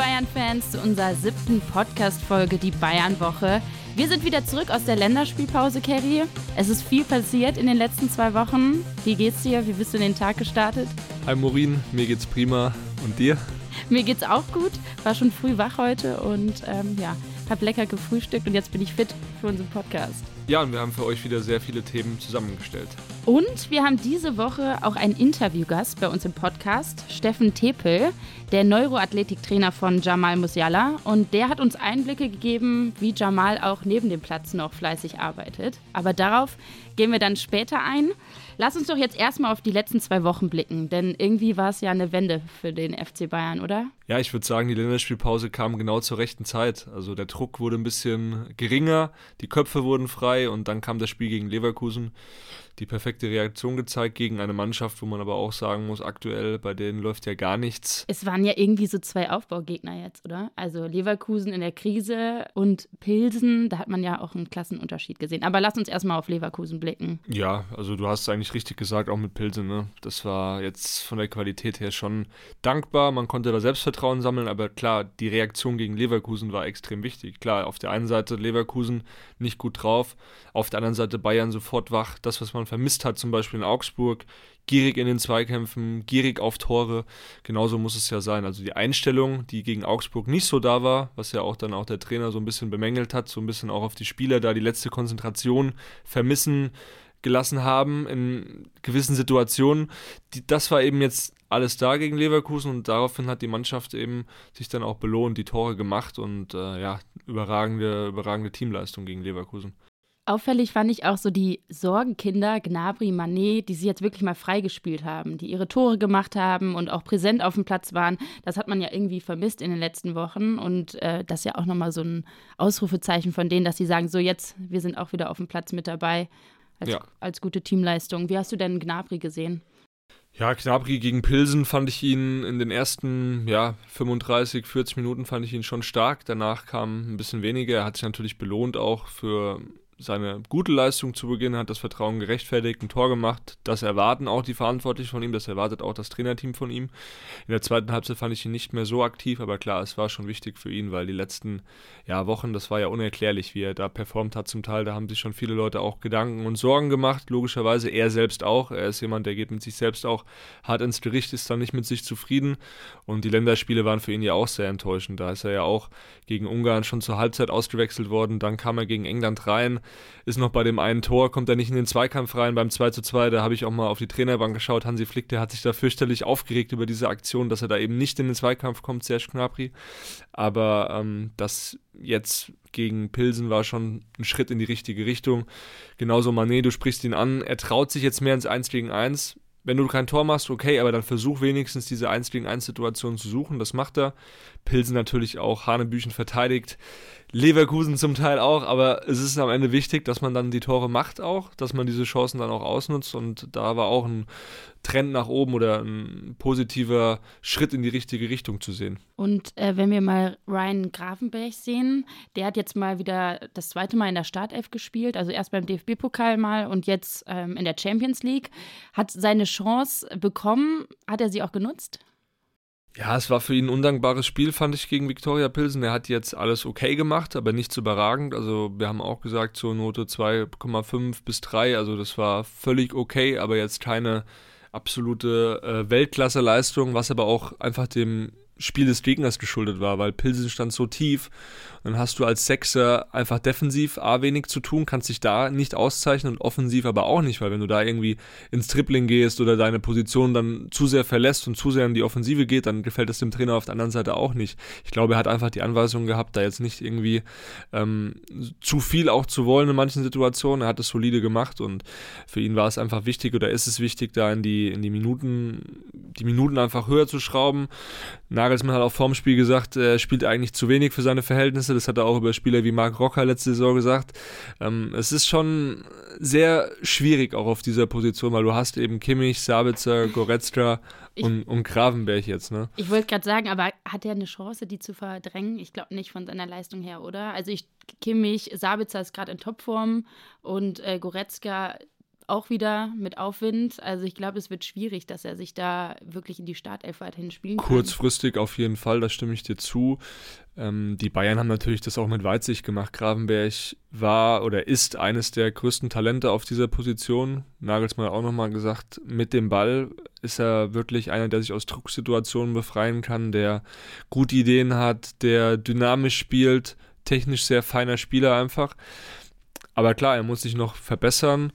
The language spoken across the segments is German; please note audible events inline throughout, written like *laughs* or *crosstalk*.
Bayern-Fans, zu unserer siebten Podcast-Folge, die Bayern-Woche. Wir sind wieder zurück aus der Länderspielpause, Kerry. Es ist viel passiert in den letzten zwei Wochen. Wie geht's dir? Wie bist du in den Tag gestartet? Hi Morin, mir geht's prima. Und dir? Mir geht's auch gut. War schon früh wach heute und ähm, ja, hab lecker gefrühstückt und jetzt bin ich fit für unseren Podcast. Ja, und wir haben für euch wieder sehr viele Themen zusammengestellt. Und wir haben diese Woche auch einen Interviewgast bei uns im Podcast, Steffen Tepel, der Neuroathletiktrainer von Jamal Musiala. Und der hat uns Einblicke gegeben, wie Jamal auch neben dem Platz noch fleißig arbeitet. Aber darauf gehen wir dann später ein. Lass uns doch jetzt erstmal auf die letzten zwei Wochen blicken, denn irgendwie war es ja eine Wende für den FC Bayern, oder? Ja, ich würde sagen, die Länderspielpause kam genau zur rechten Zeit. Also der Druck wurde ein bisschen geringer, die Köpfe wurden frei und dann kam das Spiel gegen Leverkusen die perfekte Reaktion gezeigt gegen eine Mannschaft, wo man aber auch sagen muss, aktuell bei denen läuft ja gar nichts. Es waren ja irgendwie so zwei Aufbaugegner jetzt, oder? Also Leverkusen in der Krise und Pilsen, da hat man ja auch einen Klassenunterschied gesehen. Aber lass uns erstmal auf Leverkusen blicken. Ja, also du hast es eigentlich richtig gesagt, auch mit Pilsen. Ne? Das war jetzt von der Qualität her schon dankbar. Man konnte da Selbstvertrauen sammeln, aber klar, die Reaktion gegen Leverkusen war extrem wichtig. Klar, auf der einen Seite Leverkusen nicht gut drauf, auf der anderen Seite Bayern sofort wach. Das, was man vermisst hat, zum Beispiel in Augsburg, gierig in den Zweikämpfen, gierig auf Tore. Genauso muss es ja sein. Also die Einstellung, die gegen Augsburg nicht so da war, was ja auch dann auch der Trainer so ein bisschen bemängelt hat, so ein bisschen auch auf die Spieler da die letzte Konzentration vermissen gelassen haben in gewissen Situationen. Die, das war eben jetzt alles da gegen Leverkusen und daraufhin hat die Mannschaft eben sich dann auch belohnt, die Tore gemacht und äh, ja, überragende, überragende Teamleistung gegen Leverkusen. Auffällig fand ich auch so die Sorgenkinder, Gnabry, Manet, die sie jetzt wirklich mal freigespielt haben, die ihre Tore gemacht haben und auch präsent auf dem Platz waren. Das hat man ja irgendwie vermisst in den letzten Wochen und äh, das ist ja auch nochmal so ein Ausrufezeichen von denen, dass sie sagen, so jetzt, wir sind auch wieder auf dem Platz mit dabei als, ja. als gute Teamleistung. Wie hast du denn Gnabry gesehen? Ja, Gnabry gegen Pilsen fand ich ihn in den ersten ja, 35, 40 Minuten fand ich ihn schon stark. Danach kam ein bisschen weniger. Er hat sich natürlich belohnt auch für seine gute Leistung zu Beginn, hat das Vertrauen gerechtfertigt, ein Tor gemacht. Das erwarten auch die Verantwortlichen von ihm, das erwartet auch das Trainerteam von ihm. In der zweiten Halbzeit fand ich ihn nicht mehr so aktiv, aber klar, es war schon wichtig für ihn, weil die letzten ja, Wochen, das war ja unerklärlich, wie er da performt hat zum Teil. Da haben sich schon viele Leute auch Gedanken und Sorgen gemacht, logischerweise er selbst auch. Er ist jemand, der geht mit sich selbst auch hart ins Gericht, ist dann nicht mit sich zufrieden. Und die Länderspiele waren für ihn ja auch sehr enttäuschend. Da ist er ja auch gegen Ungarn schon zur Halbzeit ausgewechselt worden. Dann kam er gegen England rein ist noch bei dem einen Tor, kommt er nicht in den Zweikampf rein. Beim 2 zu 2, da habe ich auch mal auf die Trainerbank geschaut. Hansi Flick, der hat sich da fürchterlich aufgeregt über diese Aktion, dass er da eben nicht in den Zweikampf kommt, Serge Gnabry. Aber ähm, das jetzt gegen Pilsen war schon ein Schritt in die richtige Richtung. Genauso Manet, du sprichst ihn an. Er traut sich jetzt mehr ins 1 gegen 1 wenn du kein Tor machst, okay, aber dann versuch wenigstens diese 1 gegen 1 Situation zu suchen. Das macht er. Pilsen natürlich auch Hanebüchen verteidigt. Leverkusen zum Teil auch, aber es ist am Ende wichtig, dass man dann die Tore macht auch, dass man diese Chancen dann auch ausnutzt und da war auch ein Trend nach oben oder ein positiver Schritt in die richtige Richtung zu sehen. Und äh, wenn wir mal Ryan Grafenberg sehen, der hat jetzt mal wieder das zweite Mal in der Startelf gespielt, also erst beim DFB-Pokal mal und jetzt ähm, in der Champions League, hat seine Chance bekommen, hat er sie auch genutzt? Ja, es war für ihn ein undankbares Spiel, fand ich, gegen Viktoria Pilsen. Er hat jetzt alles okay gemacht, aber nicht so überragend. Also wir haben auch gesagt, zur Note 2,5 bis 3. Also das war völlig okay, aber jetzt keine absolute äh, Weltklasse-Leistung, was aber auch einfach dem Spiel des Gegners geschuldet war, weil Pilsen stand so tief. Dann hast du als Sechser einfach defensiv A wenig zu tun, kannst dich da nicht auszeichnen und offensiv aber auch nicht, weil wenn du da irgendwie ins Tripling gehst oder deine Position dann zu sehr verlässt und zu sehr in die Offensive geht, dann gefällt es dem Trainer auf der anderen Seite auch nicht. Ich glaube, er hat einfach die Anweisung gehabt, da jetzt nicht irgendwie ähm, zu viel auch zu wollen in manchen Situationen. Er hat es solide gemacht und für ihn war es einfach wichtig oder ist es wichtig, da in die, in die Minuten, die Minuten einfach höher zu schrauben. Nagelsmann hat auch vorm Spiel gesagt, er spielt eigentlich zu wenig für seine Verhältnisse. Das hat er auch über Spieler wie Marc Rocker letzte Saison gesagt. Ähm, es ist schon sehr schwierig auch auf dieser Position, weil du hast eben Kimmich, Sabitzer, Goretzka und, und Gravenberg jetzt, ne? Ich wollte gerade sagen, aber hat er eine Chance, die zu verdrängen? Ich glaube nicht von seiner Leistung her, oder? Also ich Kimmich, Sabitzer ist gerade in Topform und äh, Goretzka auch wieder mit Aufwind. Also ich glaube, es wird schwierig, dass er sich da wirklich in die Startelf weiterhin spielen kann. Kurzfristig auf jeden Fall, da stimme ich dir zu. Ähm, die Bayern haben natürlich das auch mit Weitsicht gemacht. Gravenberg war oder ist eines der größten Talente auf dieser Position. Nagelsmann hat auch nochmal gesagt, mit dem Ball ist er wirklich einer, der sich aus Drucksituationen befreien kann, der gute Ideen hat, der dynamisch spielt, technisch sehr feiner Spieler einfach. Aber klar, er muss sich noch verbessern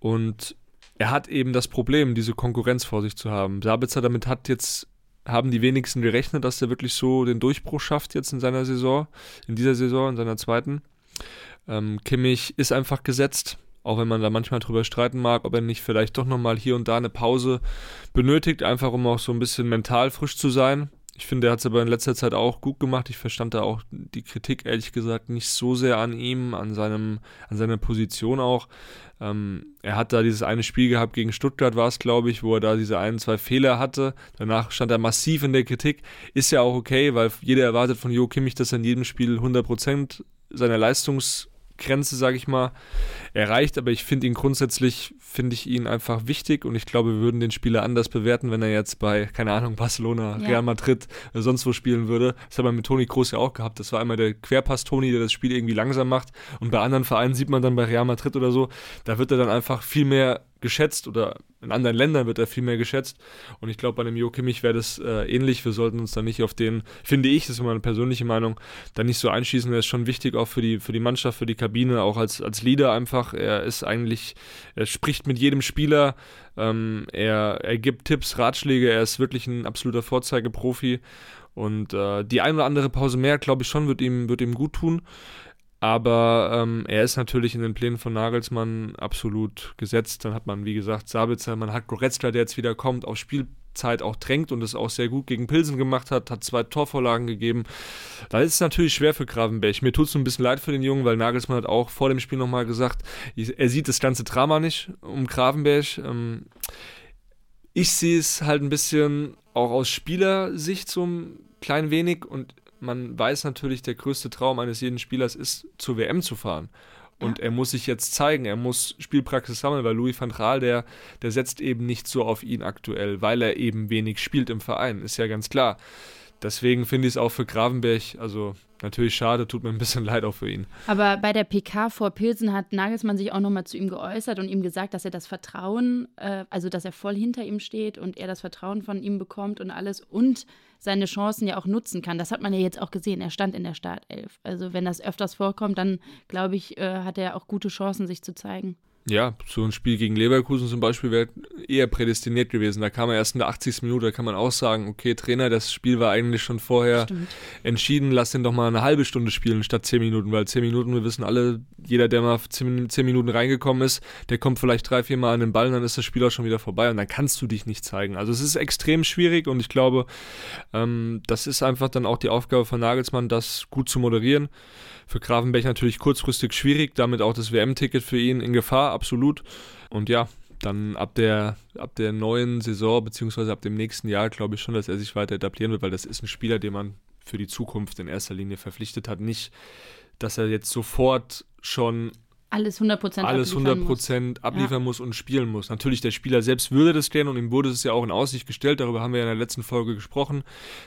und er hat eben das Problem, diese Konkurrenz vor sich zu haben. Sabitzer damit hat jetzt haben die wenigsten gerechnet, dass er wirklich so den Durchbruch schafft jetzt in seiner Saison, in dieser Saison, in seiner zweiten. Ähm, Kimmich ist einfach gesetzt, auch wenn man da manchmal drüber streiten mag, ob er nicht vielleicht doch nochmal hier und da eine Pause benötigt, einfach um auch so ein bisschen mental frisch zu sein. Ich finde, er hat es aber in letzter Zeit auch gut gemacht. Ich verstand da auch die Kritik, ehrlich gesagt, nicht so sehr an ihm, an, seinem, an seiner Position auch. Ähm, er hat da dieses eine Spiel gehabt gegen Stuttgart, war es, glaube ich, wo er da diese ein, zwei Fehler hatte. Danach stand er massiv in der Kritik. Ist ja auch okay, weil jeder erwartet von Jo Kimmich, dass er in jedem Spiel 100% seiner Leistungs- Grenze, sage ich mal, erreicht. Aber ich finde ihn grundsätzlich, finde ich ihn einfach wichtig und ich glaube, wir würden den Spieler anders bewerten, wenn er jetzt bei, keine Ahnung, Barcelona, ja. Real Madrid oder sonst wo spielen würde. Das hat man mit Toni Kroos ja auch gehabt. Das war einmal der Querpass-Toni, der das Spiel irgendwie langsam macht. Und bei anderen Vereinen sieht man dann bei Real Madrid oder so, da wird er dann einfach viel mehr geschätzt oder in anderen Ländern wird er viel mehr geschätzt. Und ich glaube, bei dem Jo Kimmich wäre das äh, ähnlich. Wir sollten uns da nicht auf den, finde ich, das ist meine persönliche Meinung, da nicht so einschießen. Er ist schon wichtig auch für die, für die Mannschaft, für die Kabine, auch als, als Leader einfach. Er ist eigentlich, er spricht mit jedem Spieler, ähm, er, er gibt Tipps, Ratschläge, er ist wirklich ein absoluter Vorzeigeprofi. Und äh, die ein oder andere Pause mehr, glaube ich schon, wird ihm, wird ihm gut tun. Aber ähm, er ist natürlich in den Plänen von Nagelsmann absolut gesetzt. Dann hat man, wie gesagt, Sabitzer, man hat Goretzka, der jetzt wieder kommt, auf Spielzeit auch drängt und es auch sehr gut gegen Pilsen gemacht hat, hat zwei Torvorlagen gegeben. Da ist es natürlich schwer für Gravenberg. Mir tut es ein bisschen leid für den Jungen, weil Nagelsmann hat auch vor dem Spiel nochmal gesagt, er sieht das ganze Drama nicht um Gravenberg. Ähm, ich sehe es halt ein bisschen auch aus Spielersicht so ein klein wenig und man weiß natürlich, der größte Traum eines jeden Spielers ist, zur WM zu fahren. Und ja. er muss sich jetzt zeigen, er muss Spielpraxis sammeln, weil Louis van Gaal, der, der setzt eben nicht so auf ihn aktuell, weil er eben wenig spielt im Verein, ist ja ganz klar. Deswegen finde ich es auch für Gravenberg, also natürlich schade, tut mir ein bisschen *laughs* leid auch für ihn. Aber bei der PK vor Pilsen hat Nagelsmann sich auch nochmal zu ihm geäußert und ihm gesagt, dass er das Vertrauen, äh, also dass er voll hinter ihm steht und er das Vertrauen von ihm bekommt und alles und seine Chancen ja auch nutzen kann. Das hat man ja jetzt auch gesehen. Er stand in der Startelf. Also wenn das öfters vorkommt, dann glaube ich, äh, hat er auch gute Chancen, sich zu zeigen. Ja, so ein Spiel gegen Leverkusen zum Beispiel wäre eher prädestiniert gewesen. Da kann man erst in der 80. Minute, da kann man auch sagen, okay, Trainer, das Spiel war eigentlich schon vorher Stimmt. entschieden, lass den doch mal eine halbe Stunde spielen statt 10 Minuten, weil 10 Minuten, wir wissen alle, jeder, der mal 10, 10 Minuten reingekommen ist, der kommt vielleicht drei, vier Mal an den Ball und dann ist das Spiel auch schon wieder vorbei und dann kannst du dich nicht zeigen. Also es ist extrem schwierig und ich glaube, ähm, das ist einfach dann auch die Aufgabe von Nagelsmann, das gut zu moderieren. Für Gravenberg natürlich kurzfristig schwierig, damit auch das WM-Ticket für ihn in Gefahr, absolut. Und ja, dann ab der, ab der neuen Saison, beziehungsweise ab dem nächsten Jahr, glaube ich schon, dass er sich weiter etablieren wird, weil das ist ein Spieler, den man für die Zukunft in erster Linie verpflichtet hat. Nicht, dass er jetzt sofort schon alles 100% alles 100 muss. abliefern ja. muss und spielen muss. Natürlich, der Spieler selbst würde das gerne und ihm wurde es ja auch in Aussicht gestellt. Darüber haben wir ja in der letzten Folge gesprochen.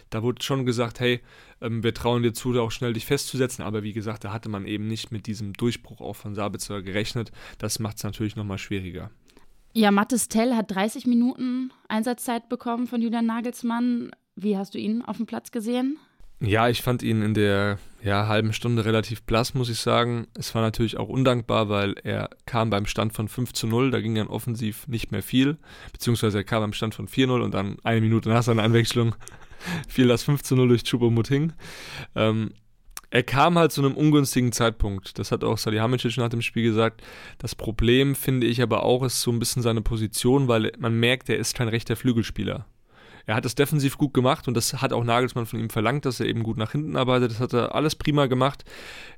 Da wurde schon gesagt, hey, ähm, wir trauen dir zu, da auch schnell dich festzusetzen. Aber wie gesagt, da hatte man eben nicht mit diesem Durchbruch auch von Sabitzer gerechnet. Das macht es natürlich nochmal schwieriger. Ja, Mattes Tell hat 30 Minuten Einsatzzeit bekommen von Julian Nagelsmann. Wie hast du ihn auf dem Platz gesehen? Ja, ich fand ihn in der ja, halben Stunde relativ blass, muss ich sagen. Es war natürlich auch undankbar, weil er kam beim Stand von 5 zu 0, da ging dann offensiv nicht mehr viel, beziehungsweise er kam beim Stand von 4-0 und dann eine Minute nach seiner Einwechslung *laughs* fiel das 5 zu 0 durch Chupomoting. Ähm, er kam halt zu einem ungünstigen Zeitpunkt. Das hat auch Salihamidzic nach dem Spiel gesagt. Das Problem, finde ich aber auch, ist so ein bisschen seine Position, weil man merkt, er ist kein rechter Flügelspieler. Er hat es defensiv gut gemacht und das hat auch Nagelsmann von ihm verlangt, dass er eben gut nach hinten arbeitet. Das hat er alles prima gemacht.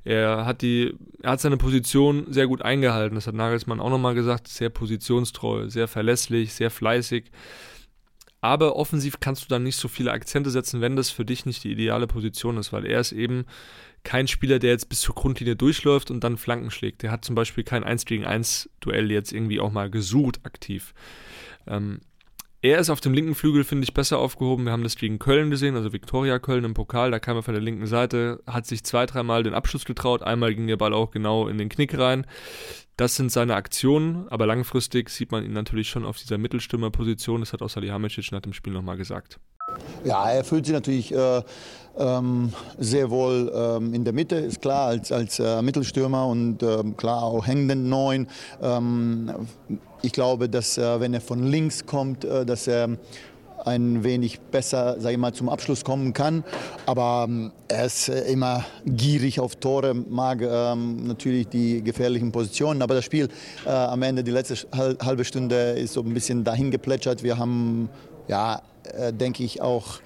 Er hat, die, er hat seine Position sehr gut eingehalten. Das hat Nagelsmann auch nochmal gesagt. Sehr positionstreu, sehr verlässlich, sehr fleißig. Aber offensiv kannst du dann nicht so viele Akzente setzen, wenn das für dich nicht die ideale Position ist, weil er ist eben kein Spieler, der jetzt bis zur Grundlinie durchläuft und dann Flanken schlägt. Der hat zum Beispiel kein 1 gegen 1 Duell jetzt irgendwie auch mal gesucht aktiv. Ähm, er ist auf dem linken Flügel, finde ich, besser aufgehoben. Wir haben das gegen Köln gesehen, also Viktoria Köln im Pokal. Da kam er von der linken Seite, hat sich zwei, dreimal den Abschluss getraut. Einmal ging der Ball auch genau in den Knick rein. Das sind seine Aktionen, aber langfristig sieht man ihn natürlich schon auf dieser Mittelstürmerposition. Das hat auch Salihamidzic nach dem Spiel nochmal gesagt. Ja, er fühlt sich natürlich äh, ähm, sehr wohl ähm, in der Mitte, ist klar, als, als äh, Mittelstürmer und ähm, klar auch hängenden Neun. Ähm, ich glaube, dass äh, wenn er von links kommt, äh, dass er ein wenig besser, sage ich mal, zum Abschluss kommen kann. Aber ähm, er ist äh, immer gierig auf Tore, mag ähm, natürlich die gefährlichen Positionen. Aber das Spiel äh, am Ende, die letzte halbe Stunde, ist so ein bisschen dahin geplätschert. Wir haben, ja, äh, denke ich, auch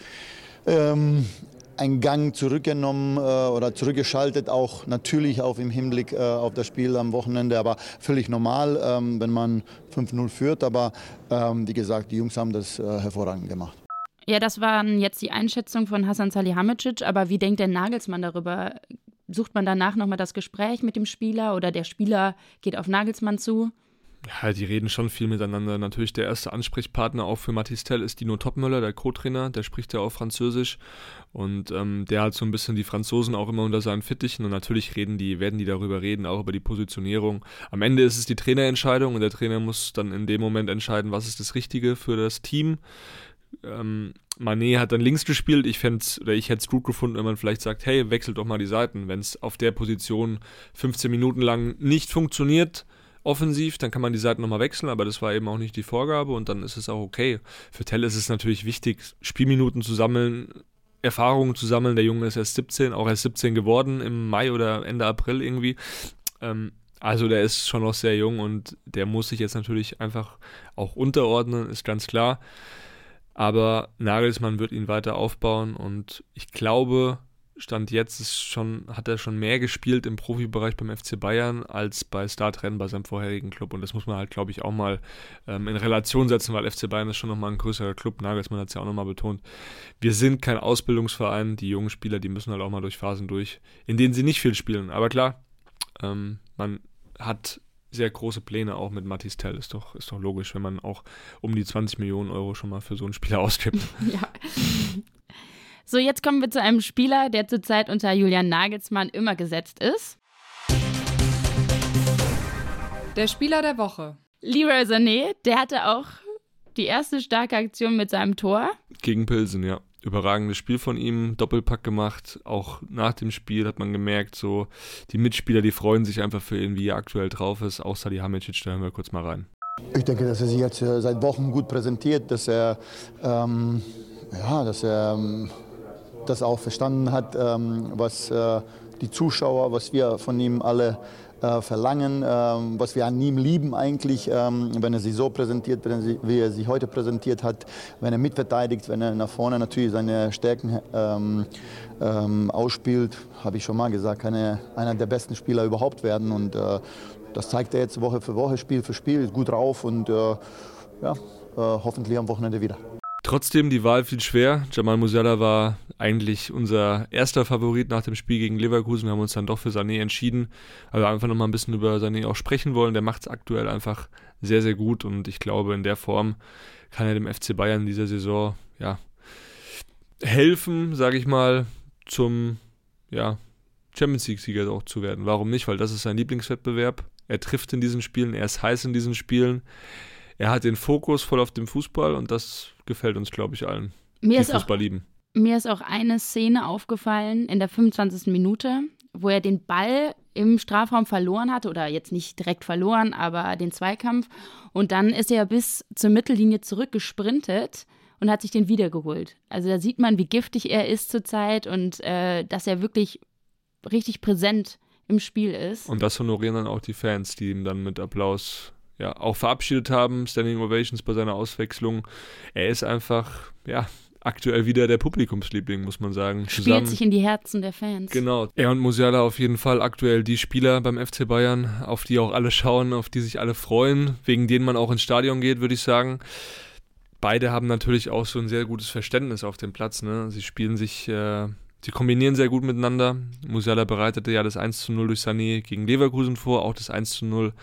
ähm, einen Gang zurückgenommen äh, oder zurückgeschaltet, auch natürlich auch im Hinblick äh, auf das Spiel am Wochenende, aber völlig normal, ähm, wenn man 5-0 führt. Aber ähm, wie gesagt, die Jungs haben das äh, hervorragend gemacht. Ja, das waren jetzt die Einschätzungen von Hasan Salihamidzic, aber wie denkt der Nagelsmann darüber? Sucht man danach nochmal das Gespräch mit dem Spieler oder der Spieler geht auf Nagelsmann zu? Ja, die reden schon viel miteinander. Natürlich der erste Ansprechpartner auch für Mathis Tell ist Dino Topmöller, der Co-Trainer, der spricht ja auch Französisch und ähm, der hat so ein bisschen die Franzosen auch immer unter seinen Fittichen und natürlich reden die, werden die darüber reden, auch über die Positionierung. Am Ende ist es die Trainerentscheidung und der Trainer muss dann in dem Moment entscheiden, was ist das Richtige für das Team. Ähm, Manet hat dann links gespielt. Ich ich hätte es gut gefunden, wenn man vielleicht sagt, hey, wechselt doch mal die Seiten. Wenn es auf der Position 15 Minuten lang nicht funktioniert, offensiv, dann kann man die Seiten nochmal wechseln, aber das war eben auch nicht die Vorgabe und dann ist es auch okay. Für Tell ist es natürlich wichtig, Spielminuten zu sammeln, Erfahrungen zu sammeln. Der Junge ist erst 17, auch erst 17 geworden im Mai oder Ende April irgendwie. Ähm, also der ist schon noch sehr jung und der muss sich jetzt natürlich einfach auch unterordnen, ist ganz klar. Aber Nagelsmann wird ihn weiter aufbauen und ich glaube, Stand jetzt ist schon, hat er schon mehr gespielt im Profibereich beim FC Bayern als bei Startrennen bei seinem vorherigen Club. Und das muss man halt, glaube ich, auch mal ähm, in Relation setzen, weil FC Bayern ist schon nochmal ein größerer Club. Nagelsmann hat es ja auch nochmal betont. Wir sind kein Ausbildungsverein. Die jungen Spieler, die müssen halt auch mal durch Phasen durch, in denen sie nicht viel spielen. Aber klar, ähm, man hat sehr große Pläne auch mit Mathis Tell. Ist doch, ist doch logisch, wenn man auch um die 20 Millionen Euro schon mal für so einen Spieler ausgibt. *laughs* Ja. So, jetzt kommen wir zu einem Spieler, der zurzeit unter Julian Nagelsmann immer gesetzt ist. Der Spieler der Woche. Leroy Sané, der hatte auch die erste starke Aktion mit seinem Tor. Gegen Pilsen, ja. Überragendes Spiel von ihm, Doppelpack gemacht. Auch nach dem Spiel hat man gemerkt, so die Mitspieler, die freuen sich einfach für ihn, wie er aktuell drauf ist. Auch Salihamidzic, da hören wir kurz mal rein. Ich denke, dass er sich jetzt äh, seit Wochen gut präsentiert, dass er, ähm, ja, dass er ähm, das auch verstanden hat, ähm, was äh, die Zuschauer, was wir von ihm alle äh, verlangen, ähm, was wir an ihm lieben eigentlich, ähm, wenn er sich so präsentiert, wie er sich heute präsentiert hat, wenn er mitverteidigt, wenn er nach vorne natürlich seine Stärken ausspielt, habe ich schon mal gesagt, kann er einer der besten Spieler überhaupt werden und äh, das zeigt er jetzt Woche für Woche, Spiel für Spiel, gut drauf und ja, hoffentlich am Wochenende wieder. Trotzdem, die Wahl fiel schwer. Jamal Musiala war eigentlich unser erster Favorit nach dem Spiel gegen Leverkusen. Wir haben uns dann doch für Sané entschieden, weil wir einfach nochmal ein bisschen über Sané auch sprechen wollen. Der macht es aktuell einfach sehr, sehr gut und ich glaube, in der Form kann er dem FC Bayern in dieser Saison ja, helfen, sage ich mal, zum ja, Champions League-Sieger auch zu werden. Warum nicht? Weil das ist sein Lieblingswettbewerb. Er trifft in diesen Spielen, er ist heiß in diesen Spielen er hat den Fokus voll auf dem Fußball und das gefällt uns, glaube ich, allen, mir die Fußball auch, lieben. Mir ist auch eine Szene aufgefallen in der 25. Minute, wo er den Ball im Strafraum verloren hatte oder jetzt nicht direkt verloren, aber den Zweikampf. Und dann ist er bis zur Mittellinie zurückgesprintet und hat sich den wiedergeholt. Also da sieht man, wie giftig er ist zurzeit und äh, dass er wirklich richtig präsent im Spiel ist. Und das honorieren dann auch die Fans, die ihn dann mit Applaus ja, auch verabschiedet haben, Standing Ovations bei seiner Auswechslung. Er ist einfach, ja, aktuell wieder der Publikumsliebling, muss man sagen. Spielt Zusammen, sich in die Herzen der Fans. Genau. Er und Musiala auf jeden Fall aktuell die Spieler beim FC Bayern, auf die auch alle schauen, auf die sich alle freuen, wegen denen man auch ins Stadion geht, würde ich sagen. Beide haben natürlich auch so ein sehr gutes Verständnis auf dem Platz. Ne? Sie spielen sich äh, Sie kombinieren sehr gut miteinander. Musiala bereitete ja das 1 zu 0 durch Sané gegen Leverkusen vor, auch das 1 zu 0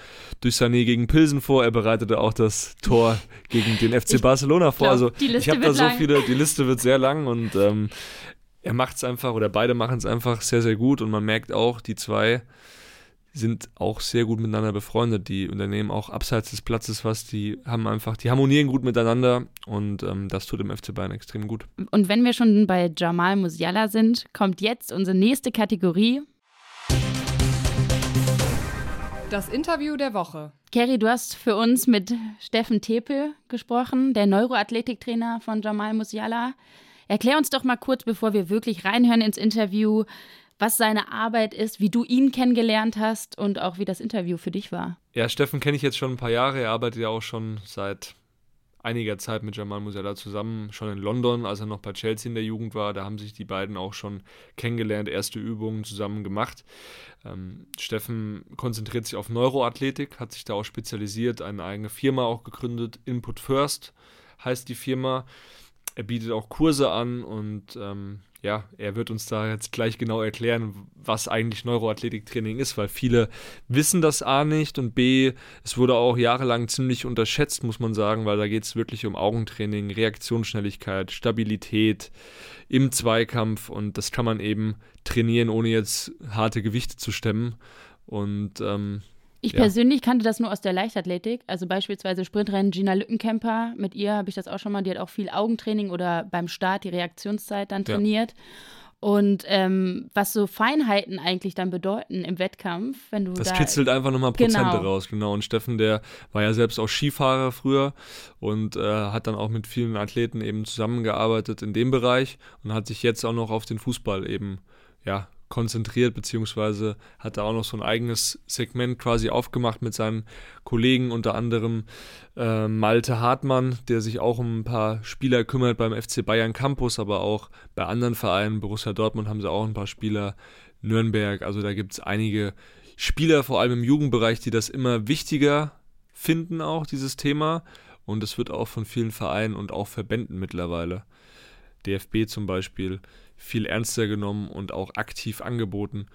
durch Sané gegen Pilsen vor. Er bereitete auch das Tor *laughs* gegen den FC ich Barcelona vor. Glaub, also ich habe da so lang. viele, die Liste wird sehr lang und ähm, er macht es einfach oder beide machen es einfach sehr, sehr gut und man merkt auch, die zwei sind auch sehr gut miteinander befreundet. Die unternehmen auch abseits des Platzes was. Die haben einfach, die harmonieren gut miteinander und ähm, das tut dem FC Bayern extrem gut. Und wenn wir schon bei Jamal Musiala sind, kommt jetzt unsere nächste Kategorie. Das Interview der Woche. Kerry, du hast für uns mit Steffen Tepel gesprochen, der Neuroathletiktrainer von Jamal Musiala. Erklär uns doch mal kurz, bevor wir wirklich reinhören ins Interview, was seine Arbeit ist, wie du ihn kennengelernt hast und auch wie das Interview für dich war. Ja, Steffen kenne ich jetzt schon ein paar Jahre. Er arbeitet ja auch schon seit einiger Zeit mit Jamal Musiala zusammen, schon in London, als er noch bei Chelsea in der Jugend war. Da haben sich die beiden auch schon kennengelernt, erste Übungen zusammen gemacht. Ähm, Steffen konzentriert sich auf Neuroathletik, hat sich da auch spezialisiert, eine eigene Firma auch gegründet. Input First heißt die Firma. Er bietet auch Kurse an und ähm, ja, er wird uns da jetzt gleich genau erklären, was eigentlich Neuroathletiktraining ist, weil viele wissen das A nicht und B, es wurde auch jahrelang ziemlich unterschätzt, muss man sagen, weil da geht es wirklich um Augentraining, Reaktionsschnelligkeit, Stabilität im Zweikampf und das kann man eben trainieren, ohne jetzt harte Gewichte zu stemmen. Und ähm, ich ja. persönlich kannte das nur aus der Leichtathletik. Also beispielsweise Sprintrennen Gina Lückenkämper. Mit ihr habe ich das auch schon mal. Die hat auch viel Augentraining oder beim Start die Reaktionszeit dann trainiert. Ja. Und ähm, was so Feinheiten eigentlich dann bedeuten im Wettkampf, wenn du. Das da kitzelt einfach nochmal Prozente genau. raus, genau. Und Steffen, der war ja selbst auch Skifahrer früher und äh, hat dann auch mit vielen Athleten eben zusammengearbeitet in dem Bereich und hat sich jetzt auch noch auf den Fußball eben ja, konzentriert, beziehungsweise hat er auch noch so ein eigenes Segment quasi aufgemacht mit seinen Kollegen, unter anderem äh, Malte Hartmann, der sich auch um ein paar Spieler kümmert beim FC Bayern Campus, aber auch bei anderen Vereinen, Borussia Dortmund haben sie auch ein paar Spieler, Nürnberg, also da gibt es einige Spieler, vor allem im Jugendbereich, die das immer wichtiger finden, auch dieses Thema. Und es wird auch von vielen Vereinen und auch Verbänden mittlerweile, DFB zum Beispiel, viel ernster genommen und auch aktiv angeboten,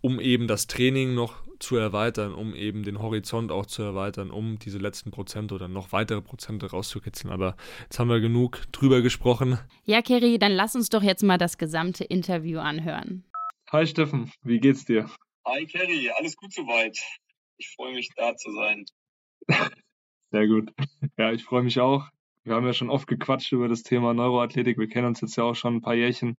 um eben das Training noch zu erweitern, um eben den Horizont auch zu erweitern, um diese letzten Prozente oder noch weitere Prozente rauszukitzeln. Aber jetzt haben wir genug drüber gesprochen. Ja, Kerry, dann lass uns doch jetzt mal das gesamte Interview anhören. Hi Steffen, wie geht's dir? Hi Kerry, alles gut soweit. Ich freue mich da zu sein. Sehr gut. Ja, ich freue mich auch. Wir haben ja schon oft gequatscht über das Thema Neuroathletik. Wir kennen uns jetzt ja auch schon ein paar Jährchen.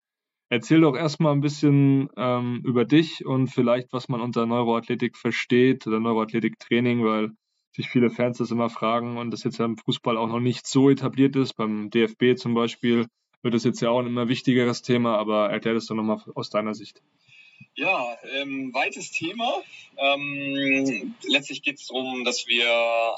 Erzähl doch erstmal ein bisschen ähm, über dich und vielleicht, was man unter Neuroathletik versteht oder Neuroathletiktraining, weil sich viele Fans das immer fragen und das jetzt ja im Fußball auch noch nicht so etabliert ist. Beim DFB zum Beispiel wird das jetzt ja auch ein immer wichtigeres Thema, aber erklär das doch nochmal aus deiner Sicht. Ja, ähm, weites Thema. Ähm, letztlich geht es darum, dass wir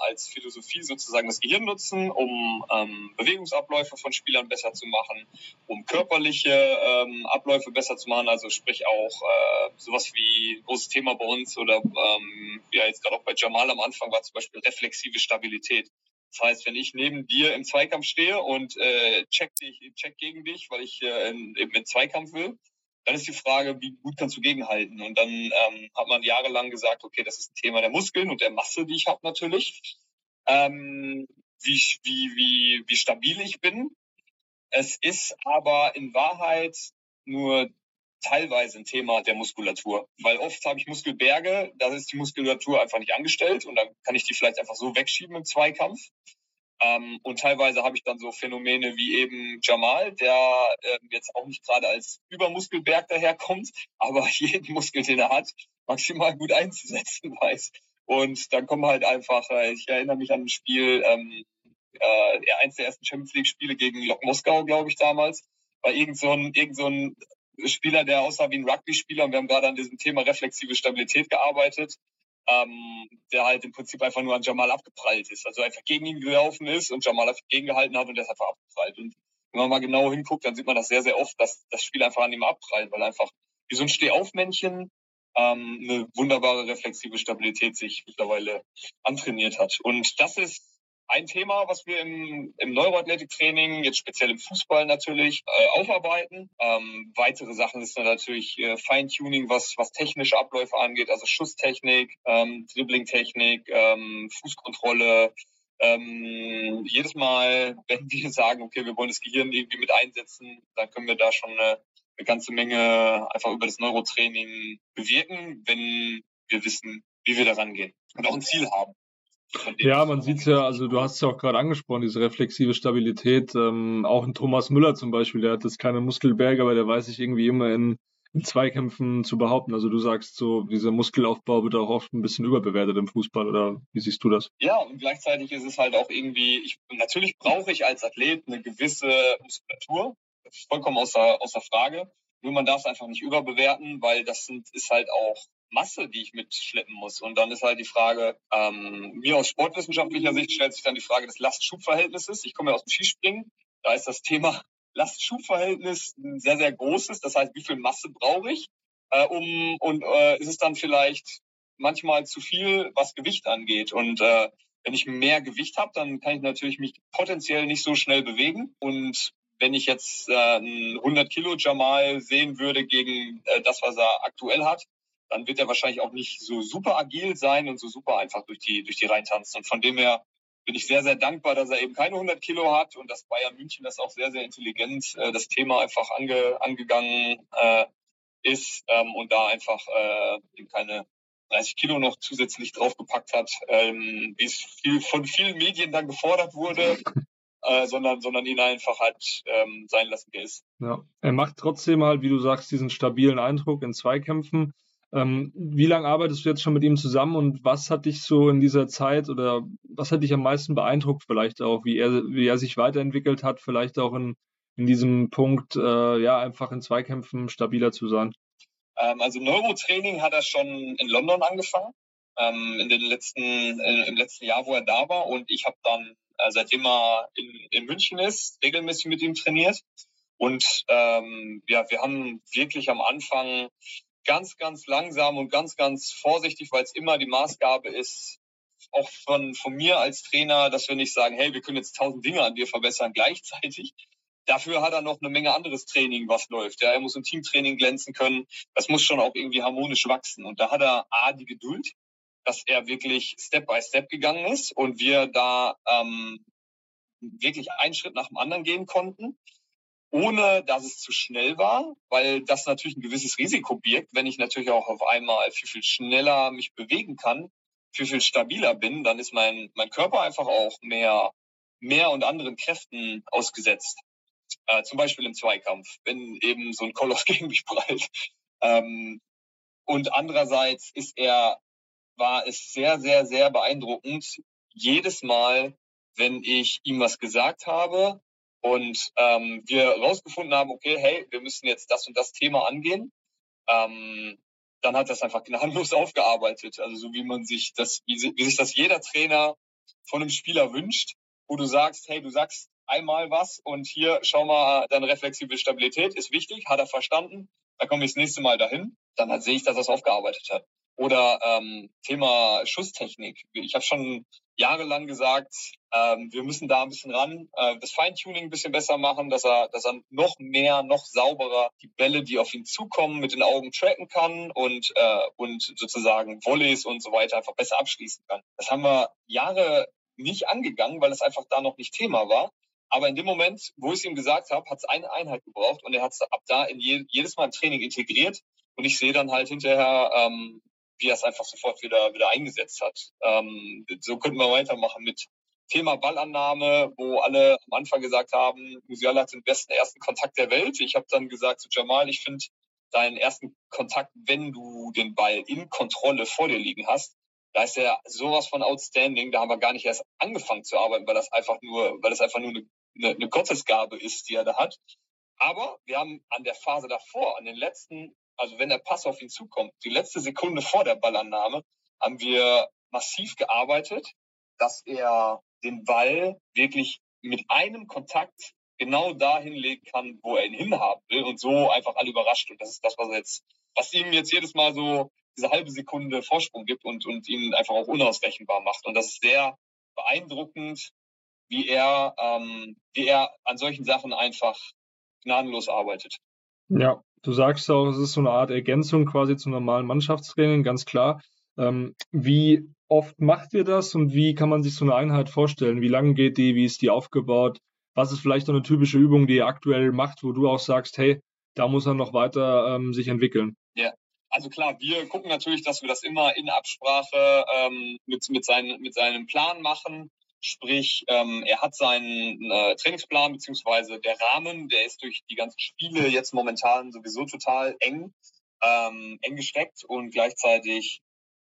als Philosophie sozusagen das Gehirn nutzen, um ähm, Bewegungsabläufe von Spielern besser zu machen, um körperliche ähm, Abläufe besser zu machen, also sprich auch äh, sowas wie großes Thema bei uns oder ähm, ja jetzt gerade auch bei Jamal am Anfang war zum Beispiel reflexive Stabilität. Das heißt, wenn ich neben dir im Zweikampf stehe und äh, check dich, check gegen dich, weil ich äh, in, eben in Zweikampf will, dann ist die Frage, wie gut kannst du gegenhalten? Und dann ähm, hat man jahrelang gesagt, okay, das ist ein Thema der Muskeln und der Masse, die ich habe natürlich. Ähm, wie, wie, wie, wie stabil ich bin. Es ist aber in Wahrheit nur teilweise ein Thema der Muskulatur, weil oft habe ich Muskelberge, da ist die Muskulatur einfach nicht angestellt und dann kann ich die vielleicht einfach so wegschieben im Zweikampf. Ähm, und teilweise habe ich dann so Phänomene wie eben Jamal, der äh, jetzt auch nicht gerade als Übermuskelberg daherkommt, *laughs* aber jeden Muskel, den er hat, maximal gut einzusetzen *laughs* weiß. Und dann kommen halt einfach, äh, ich erinnere mich an ein Spiel, ähm, äh, eins der ersten Champions League Spiele gegen Lok Moskau, glaube ich, damals, war irgend so ein, so Spieler, der aussah wie ein Rugby-Spieler und wir haben gerade an diesem Thema reflexive Stabilität gearbeitet ähm, der halt im Prinzip einfach nur an Jamal abgeprallt ist. Also einfach gegen ihn gelaufen ist und Jamal einfach gegengehalten hat und der ist einfach abgeprallt. Und wenn man mal genau hinguckt, dann sieht man das sehr, sehr oft, dass das Spiel einfach an ihm abprallt, weil einfach wie so ein Stehaufmännchen ähm, eine wunderbare reflexive Stabilität sich mittlerweile antrainiert hat. Und das ist ein Thema, was wir im, im Neuroathletiktraining, jetzt speziell im Fußball natürlich, äh, aufarbeiten. Ähm, weitere Sachen ist natürlich äh, Feintuning, was, was technische Abläufe angeht, also Schusstechnik, ähm, Dribblingtechnik, ähm, Fußkontrolle. Ähm, jedes Mal, *laughs* wenn wir sagen, okay, wir wollen das Gehirn irgendwie mit einsetzen, dann können wir da schon eine, eine ganze Menge einfach über das Neurotraining bewirken, wenn wir wissen, wie wir da rangehen und auch ein Ziel haben. Ja, man sieht es ja, also du hast es ja auch gerade angesprochen, diese reflexive Stabilität. Ähm, auch ein Thomas Müller zum Beispiel, der hat jetzt keine Muskelberge, aber der weiß sich irgendwie immer in, in Zweikämpfen zu behaupten. Also du sagst so, dieser Muskelaufbau wird auch oft ein bisschen überbewertet im Fußball, oder wie siehst du das? Ja, und gleichzeitig ist es halt auch irgendwie, ich, natürlich brauche ich als Athlet eine gewisse Muskulatur. Das ist vollkommen außer, außer Frage. Nur man darf es einfach nicht überbewerten, weil das sind, ist halt auch Masse, die ich mitschleppen muss. Und dann ist halt die Frage, ähm, mir aus sportwissenschaftlicher Sicht stellt sich dann die Frage des Last-Schub-Verhältnisses. Ich komme ja aus dem Skispringen. Da ist das Thema *laughs* Last-Schub-Verhältnis ein sehr, sehr großes. Das heißt, wie viel Masse brauche ich? Äh, um, und äh, ist es dann vielleicht manchmal zu viel, was Gewicht angeht. Und äh, wenn ich mehr Gewicht habe, dann kann ich natürlich mich potenziell nicht so schnell bewegen. Und wenn ich jetzt äh, einen 100 Kilo Jamal sehen würde gegen äh, das, was er aktuell hat, dann wird er wahrscheinlich auch nicht so super agil sein und so super einfach durch die, durch die Reihen tanzen. Und von dem her bin ich sehr, sehr dankbar, dass er eben keine 100 Kilo hat und dass Bayern München das auch sehr, sehr intelligent äh, das Thema einfach ange, angegangen äh, ist ähm, und da einfach äh, eben keine 30 Kilo noch zusätzlich draufgepackt hat, ähm, wie es viel, von vielen Medien dann gefordert wurde. *laughs* Äh, sondern, sondern ihn einfach halt ähm, sein lassen, wie er ist. Ja, er macht trotzdem halt, wie du sagst, diesen stabilen Eindruck in Zweikämpfen. Ähm, wie lange arbeitest du jetzt schon mit ihm zusammen und was hat dich so in dieser Zeit oder was hat dich am meisten beeindruckt, vielleicht auch, wie er, wie er sich weiterentwickelt hat, vielleicht auch in, in diesem Punkt, äh, ja, einfach in Zweikämpfen stabiler zu sein? Ähm, also Neurotraining hat er schon in London angefangen, ähm, in den letzten, äh, im letzten Jahr, wo er da war und ich habe dann, äh, seitdem er in, in München ist, regelmäßig mit ihm trainiert. Und ähm, ja, wir haben wirklich am Anfang ganz, ganz langsam und ganz, ganz vorsichtig, weil es immer die Maßgabe ist, auch von, von mir als Trainer, dass wir nicht sagen, hey, wir können jetzt tausend Dinge an dir verbessern *laughs* gleichzeitig. Dafür hat er noch eine Menge anderes Training, was läuft. Ja, er muss im Teamtraining glänzen können. Das muss schon auch irgendwie harmonisch wachsen. Und da hat er A, die Geduld, dass er wirklich Step by Step gegangen ist und wir da ähm, wirklich einen Schritt nach dem anderen gehen konnten ohne dass es zu schnell war, weil das natürlich ein gewisses Risiko birgt. Wenn ich natürlich auch auf einmal viel, viel schneller mich bewegen kann, viel, viel stabiler bin, dann ist mein, mein Körper einfach auch mehr, mehr und anderen Kräften ausgesetzt. Äh, zum Beispiel im Zweikampf, wenn eben so ein Koloss *laughs* gegen mich prallt. Ähm, und andererseits ist er, war es sehr, sehr, sehr beeindruckend, jedes Mal, wenn ich ihm was gesagt habe, und ähm, wir rausgefunden haben, okay, hey, wir müssen jetzt das und das Thema angehen, ähm, dann hat das einfach gnadenlos *laughs* aufgearbeitet. Also so wie man sich das, wie, wie sich das jeder Trainer von einem Spieler wünscht, wo du sagst, hey, du sagst einmal was und hier schau mal, deine reflexive Stabilität ist wichtig, hat er verstanden, dann komme ich das nächste Mal dahin, dann sehe ich, dass er es aufgearbeitet hat. Oder ähm, Thema Schusstechnik. Ich habe schon jahrelang gesagt, ähm, wir müssen da ein bisschen ran, äh, das Feintuning ein bisschen besser machen, dass er, dass er noch mehr, noch sauberer die Bälle, die auf ihn zukommen, mit den Augen tracken kann und, äh, und sozusagen Volleys und so weiter einfach besser abschließen kann. Das haben wir Jahre nicht angegangen, weil es einfach da noch nicht Thema war. Aber in dem Moment, wo ich es ihm gesagt habe, hat es eine Einheit gebraucht und er hat es ab da in je, jedes Mal im Training integriert. Und ich sehe dann halt hinterher, ähm, wie er es einfach sofort wieder, wieder eingesetzt hat. Ähm, so könnten wir weitermachen mit Thema Ballannahme, wo alle am Anfang gesagt haben, Musiala hat den besten ersten Kontakt der Welt. Ich habe dann gesagt zu Jamal, ich finde deinen ersten Kontakt, wenn du den Ball in Kontrolle vor dir liegen hast, da ist er sowas von outstanding. Da haben wir gar nicht erst angefangen zu arbeiten, weil das einfach nur, weil das einfach nur eine, eine, eine Gottesgabe ist, die er da hat. Aber wir haben an der Phase davor, an den letzten also wenn der Pass auf ihn zukommt, die letzte Sekunde vor der Ballannahme, haben wir massiv gearbeitet, dass er den Ball wirklich mit einem Kontakt genau dahin legen kann, wo er ihn hinhaben will und so einfach alle überrascht. Und das ist das, was jetzt, was ihm jetzt jedes Mal so diese halbe Sekunde Vorsprung gibt und, und ihn einfach auch unausrechenbar macht. Und das ist sehr, beeindruckend, wie er, ähm, wie er an solchen Sachen einfach gnadenlos arbeitet. Ja, du sagst auch, es ist so eine Art Ergänzung quasi zum normalen Mannschaftstraining, ganz klar. Ähm, wie oft macht ihr das und wie kann man sich so eine Einheit vorstellen? Wie lange geht die? Wie ist die aufgebaut? Was ist vielleicht so eine typische Übung, die ihr aktuell macht, wo du auch sagst, hey, da muss er noch weiter ähm, sich entwickeln? Ja, also klar, wir gucken natürlich, dass wir das immer in Absprache ähm, mit, mit, seinen, mit seinem Plan machen. Sprich, ähm, er hat seinen äh, Trainingsplan beziehungsweise der Rahmen, der ist durch die ganzen Spiele jetzt momentan sowieso total eng, ähm, eng gesteckt und gleichzeitig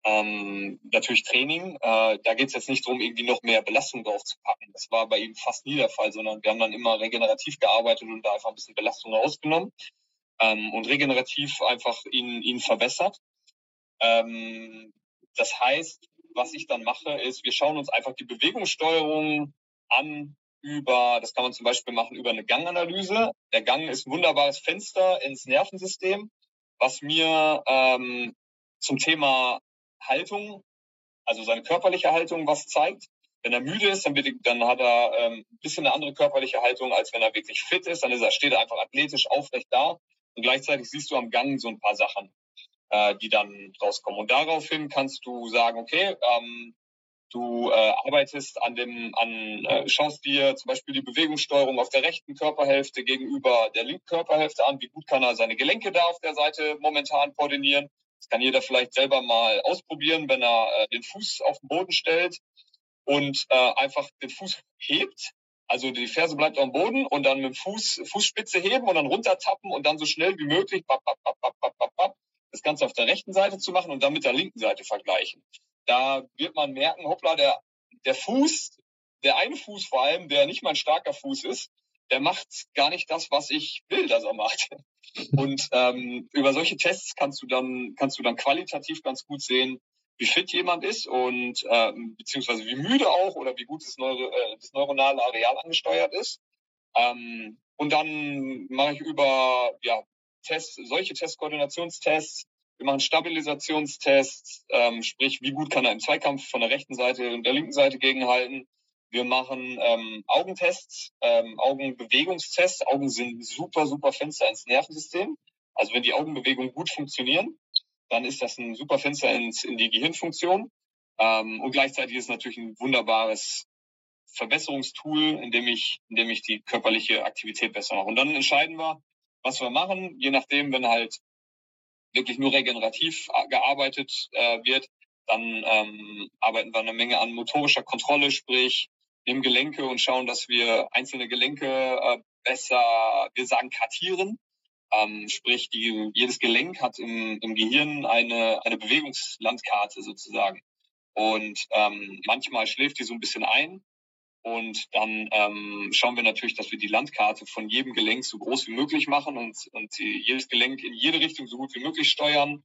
ähm, natürlich Training. Äh, da geht es jetzt nicht darum, irgendwie noch mehr Belastung drauf zu packen. Das war bei ihm fast nie der Fall, sondern wir haben dann immer regenerativ gearbeitet und da einfach ein bisschen Belastung rausgenommen ähm, und regenerativ einfach ihn, ihn verbessert. Ähm, das heißt, was ich dann mache, ist, wir schauen uns einfach die Bewegungssteuerung an über, das kann man zum Beispiel machen über eine Ganganalyse. Der Gang ist ein wunderbares Fenster ins Nervensystem, was mir ähm, zum Thema Haltung, also seine körperliche Haltung, was zeigt. Wenn er müde ist, dann, wird, dann hat er ähm, ein bisschen eine andere körperliche Haltung, als wenn er wirklich fit ist. Dann ist er, steht er einfach athletisch aufrecht da. Und gleichzeitig siehst du am Gang so ein paar Sachen, äh, die dann rauskommen. Und daraufhin kannst du sagen, okay, ähm, du äh, arbeitest an dem, an, äh, schaust dir zum Beispiel die Bewegungssteuerung auf der rechten Körperhälfte gegenüber der linken Körperhälfte an. Wie gut kann er seine Gelenke da auf der Seite momentan koordinieren? Das kann jeder vielleicht selber mal ausprobieren, wenn er äh, den Fuß auf den Boden stellt und äh, einfach den Fuß hebt. Also die Ferse bleibt am Boden und dann mit dem Fuß, Fußspitze heben und dann runtertappen und dann so schnell wie möglich bap, bap, bap, bap, bap, bap, das Ganze auf der rechten Seite zu machen und dann mit der linken Seite vergleichen. Da wird man merken, hoppla, der, der Fuß, der eine Fuß vor allem, der nicht mein starker Fuß ist, der macht gar nicht das, was ich will, dass er macht. *laughs* Und ähm, über solche Tests kannst du dann kannst du dann qualitativ ganz gut sehen, wie fit jemand ist und ähm, beziehungsweise wie müde auch oder wie gut das, Neuro, äh, das neuronale Areal angesteuert ist. Ähm, und dann mache ich über ja, Tests, solche Testkoordinationstests, wir machen Stabilisationstests, ähm, sprich, wie gut kann er im Zweikampf von der rechten Seite und der linken Seite gegenhalten. Wir machen ähm, Augentests, ähm, Augenbewegungstests. Augen sind super, super Fenster ins Nervensystem. Also wenn die Augenbewegungen gut funktionieren, dann ist das ein super Fenster ins, in die Gehirnfunktion. Ähm, und gleichzeitig ist es natürlich ein wunderbares Verbesserungstool, in dem ich, in ich die körperliche Aktivität besser mache. Und dann entscheiden wir, was wir machen, je nachdem, wenn halt wirklich nur regenerativ gearbeitet äh, wird, dann ähm, arbeiten wir eine Menge an motorischer Kontrolle, sprich nehmen Gelenke und schauen, dass wir einzelne Gelenke äh, besser, wir sagen, kartieren. Ähm, sprich, die, jedes Gelenk hat im, im Gehirn eine, eine Bewegungslandkarte sozusagen. Und ähm, manchmal schläft die so ein bisschen ein. Und dann ähm, schauen wir natürlich, dass wir die Landkarte von jedem Gelenk so groß wie möglich machen und, und jedes Gelenk in jede Richtung so gut wie möglich steuern.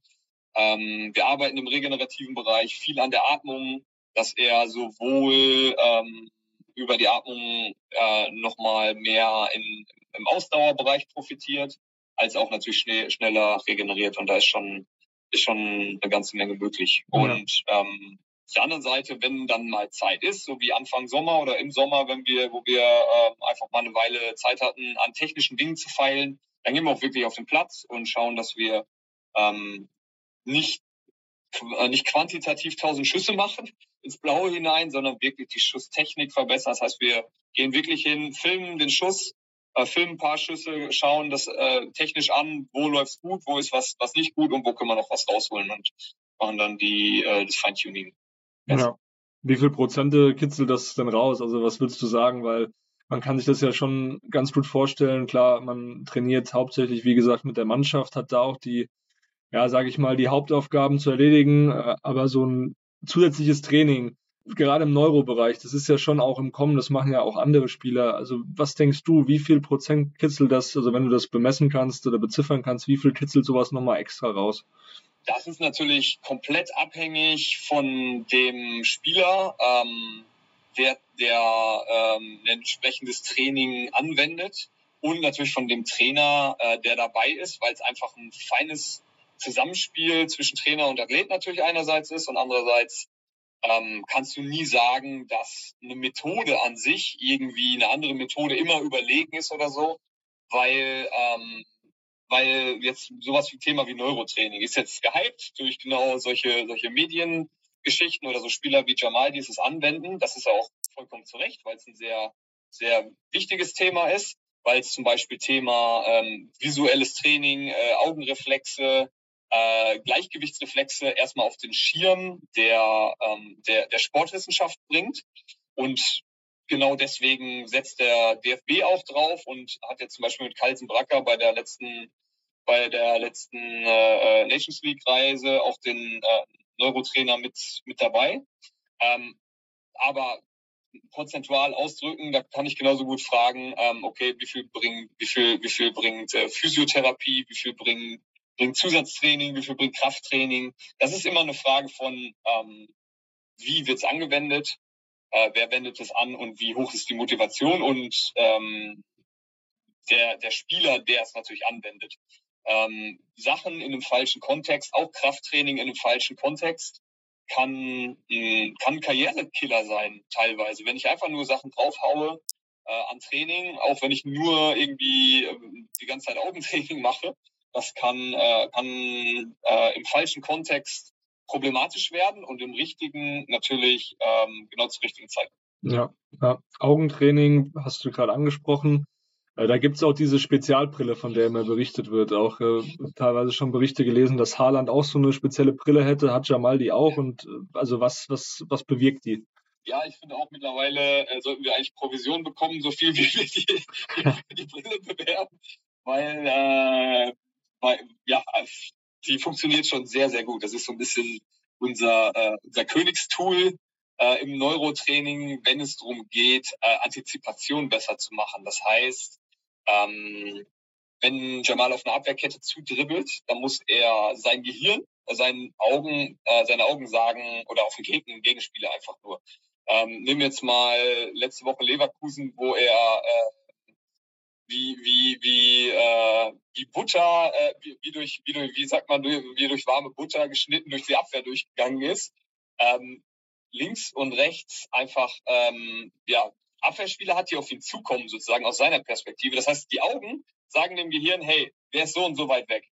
Ähm, wir arbeiten im regenerativen Bereich viel an der Atmung, dass er sowohl ähm, über die Atmung äh, nochmal mehr in, im Ausdauerbereich profitiert, als auch natürlich schnell, schneller regeneriert. Und da ist schon, ist schon eine ganze Menge möglich. Ja. Und ähm, auf der anderen Seite, wenn dann mal Zeit ist, so wie Anfang Sommer oder im Sommer, wenn wir, wo wir äh, einfach mal eine Weile Zeit hatten, an technischen Dingen zu feilen, dann gehen wir auch wirklich auf den Platz und schauen, dass wir ähm, nicht, äh, nicht quantitativ tausend Schüsse machen ins Blaue hinein, sondern wirklich die Schusstechnik verbessern. Das heißt, wir gehen wirklich hin, filmen den Schuss, äh, filmen ein paar Schüsse, schauen das äh, technisch an, wo läuft's gut, wo ist was, was nicht gut und wo können wir noch was rausholen und machen dann die, äh, das Feintuning. Ja. Wie viel Prozente kitzelt das denn raus? Also was würdest du sagen? Weil man kann sich das ja schon ganz gut vorstellen. Klar, man trainiert hauptsächlich, wie gesagt, mit der Mannschaft, hat da auch die ja, sage ich mal, die Hauptaufgaben zu erledigen, äh, aber so ein zusätzliches Training, gerade im Neurobereich, das ist ja schon auch im Kommen, das machen ja auch andere Spieler. Also was denkst du, wie viel Prozent kitzelt das, also wenn du das bemessen kannst oder beziffern kannst, wie viel kitzelt sowas nochmal extra raus? Das ist natürlich komplett abhängig von dem Spieler, ähm, der, der ähm, entsprechendes Training anwendet und natürlich von dem Trainer, äh, der dabei ist, weil es einfach ein feines Zusammenspiel zwischen Trainer und Athlet natürlich einerseits ist und andererseits ähm, kannst du nie sagen, dass eine Methode an sich irgendwie eine andere Methode immer überlegen ist oder so, weil ähm, weil jetzt sowas wie Thema wie Neurotraining ist jetzt gehypt durch genau solche solche Mediengeschichten oder so Spieler wie Jamal, die es anwenden. Das ist auch vollkommen zu Recht, weil es ein sehr sehr wichtiges Thema ist, weil es zum Beispiel Thema ähm, visuelles Training, äh, Augenreflexe, äh, Gleichgewichtsreflexe erstmal auf den Schirm der, ähm, der, der Sportwissenschaft bringt. Und genau deswegen setzt der DFB auch drauf und hat jetzt zum Beispiel mit Carlsen Bracker bei der letzten bei der letzten äh, Nations League Reise auch den äh, Neurotrainer mit mit dabei. Ähm, aber prozentual ausdrücken, da kann ich genauso gut fragen, ähm, okay, wie viel bringt, wie viel, wie viel bringt äh, Physiotherapie, wie viel bringt bringt Zusatztraining, wie viel bringt Krafttraining. Das ist immer eine Frage von, ähm, wie wird es angewendet, äh, wer wendet es an und wie hoch ist die Motivation und ähm, der, der Spieler, der es natürlich anwendet. Ähm, Sachen in einem falschen Kontext, auch Krafttraining in einem falschen Kontext, kann, mh, kann Karrierekiller sein, teilweise. Wenn ich einfach nur Sachen draufhaue äh, an Training, auch wenn ich nur irgendwie äh, die ganze Zeit Augentraining *laughs* mache, das kann, äh, kann äh, im falschen Kontext problematisch werden und im richtigen natürlich ähm, genau zur richtigen Zeit. Ja, ja. Augentraining hast du gerade angesprochen. Äh, da gibt es auch diese Spezialbrille, von der immer berichtet wird. Auch äh, teilweise schon Berichte gelesen, dass Haaland auch so eine spezielle Brille hätte, hat Jamal die auch. Und äh, also was, was, was bewirkt die? Ja, ich finde auch mittlerweile äh, sollten wir eigentlich Provision bekommen, so viel wie wir die, die, *laughs* die Brille bewerben. Weil äh, weil, ja, die funktioniert schon sehr, sehr gut. Das ist so ein bisschen unser, äh, unser Königstool äh, im Neurotraining, wenn es darum geht, äh, Antizipation besser zu machen. Das heißt, ähm, wenn Jamal auf eine Abwehrkette zudribbelt, dann muss er sein Gehirn, äh, seinen Augen, äh, seine Augen sagen oder auf den Gegenspieler einfach nur. Ähm, nehmen wir jetzt mal letzte Woche Leverkusen, wo er äh, wie, wie, wie, äh, wie Butter, äh, wie, wie, durch, wie, durch, wie sagt man, wie durch warme Butter geschnitten durch die Abwehr durchgegangen ist. Ähm, links und rechts einfach, ähm, ja, Abwehrspieler hat, die auf ihn zukommen, sozusagen aus seiner Perspektive. Das heißt, die Augen sagen dem Gehirn, hey, der ist so und so weit weg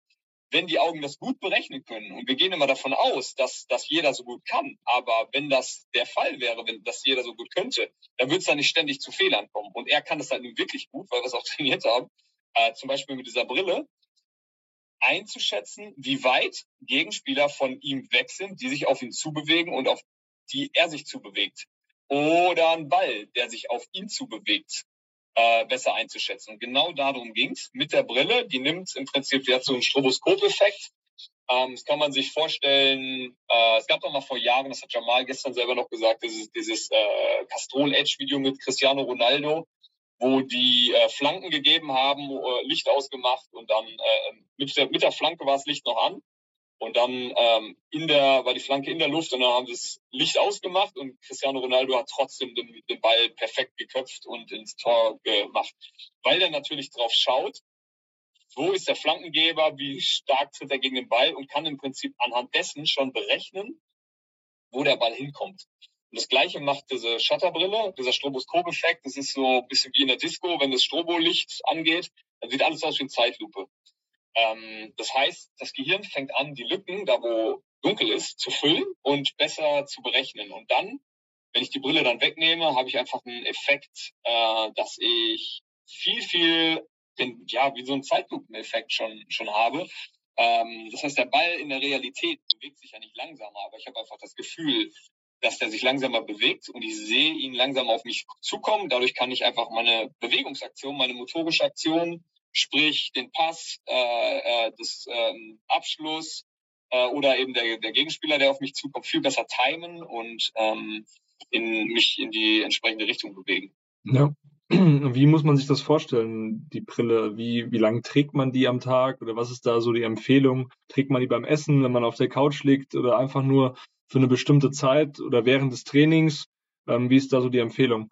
wenn die Augen das gut berechnen können, und wir gehen immer davon aus, dass das jeder so gut kann, aber wenn das der Fall wäre, wenn das jeder so gut könnte, dann würde es da nicht ständig zu Fehlern kommen. Und er kann das halt nun wirklich gut, weil wir es auch *laughs* trainiert haben, äh, zum Beispiel mit dieser Brille, einzuschätzen, wie weit Gegenspieler von ihm weg sind, die sich auf ihn zubewegen und auf die er sich zubewegt. Oder ein Ball, der sich auf ihn zubewegt äh, besser einzuschätzen. Und genau darum ging's mit der Brille. Die nimmt im Prinzip jetzt so einen Stroboskopeffekt. Ähm, das kann man sich vorstellen. Äh, es gab doch mal vor Jahren, das hat Jamal gestern selber noch gesagt, dieses, dieses äh, Castrol-Edge-Video mit Cristiano Ronaldo, wo die äh, Flanken gegeben haben, äh, Licht ausgemacht und dann äh, mit, der, mit der Flanke war das Licht noch an. Und dann ähm, in der, war die Flanke in der Luft und dann haben sie das Licht ausgemacht und Cristiano Ronaldo hat trotzdem den, den Ball perfekt geköpft und ins Tor gemacht. Weil er natürlich drauf schaut, wo ist der Flankengeber, wie stark tritt er gegen den Ball und kann im Prinzip anhand dessen schon berechnen, wo der Ball hinkommt. Und das gleiche macht diese Shutterbrille, dieser Stroboskop-Effekt. Das ist so ein bisschen wie in der Disco, wenn das Strobolicht angeht, dann sieht alles aus wie eine Zeitlupe. Ähm, das heißt, das Gehirn fängt an, die Lücken, da wo dunkel ist, zu füllen und besser zu berechnen. Und dann, wenn ich die Brille dann wegnehme, habe ich einfach einen Effekt, äh, dass ich viel, viel, den, ja, wie so einen Zeitlupeneffekt schon, schon habe. Ähm, das heißt, der Ball in der Realität bewegt sich ja nicht langsamer, aber ich habe einfach das Gefühl, dass der sich langsamer bewegt und ich sehe ihn langsam auf mich zukommen. Dadurch kann ich einfach meine Bewegungsaktion, meine motorische Aktion sprich den Pass, äh, äh, das ähm, Abschluss äh, oder eben der, der Gegenspieler, der auf mich zukommt, viel besser timen und ähm, in, mich in die entsprechende Richtung bewegen. Ja. Wie muss man sich das vorstellen, die Brille? Wie, wie lange trägt man die am Tag? Oder was ist da so die Empfehlung? Trägt man die beim Essen, wenn man auf der Couch liegt oder einfach nur für eine bestimmte Zeit oder während des Trainings? Ähm, wie ist da so die Empfehlung?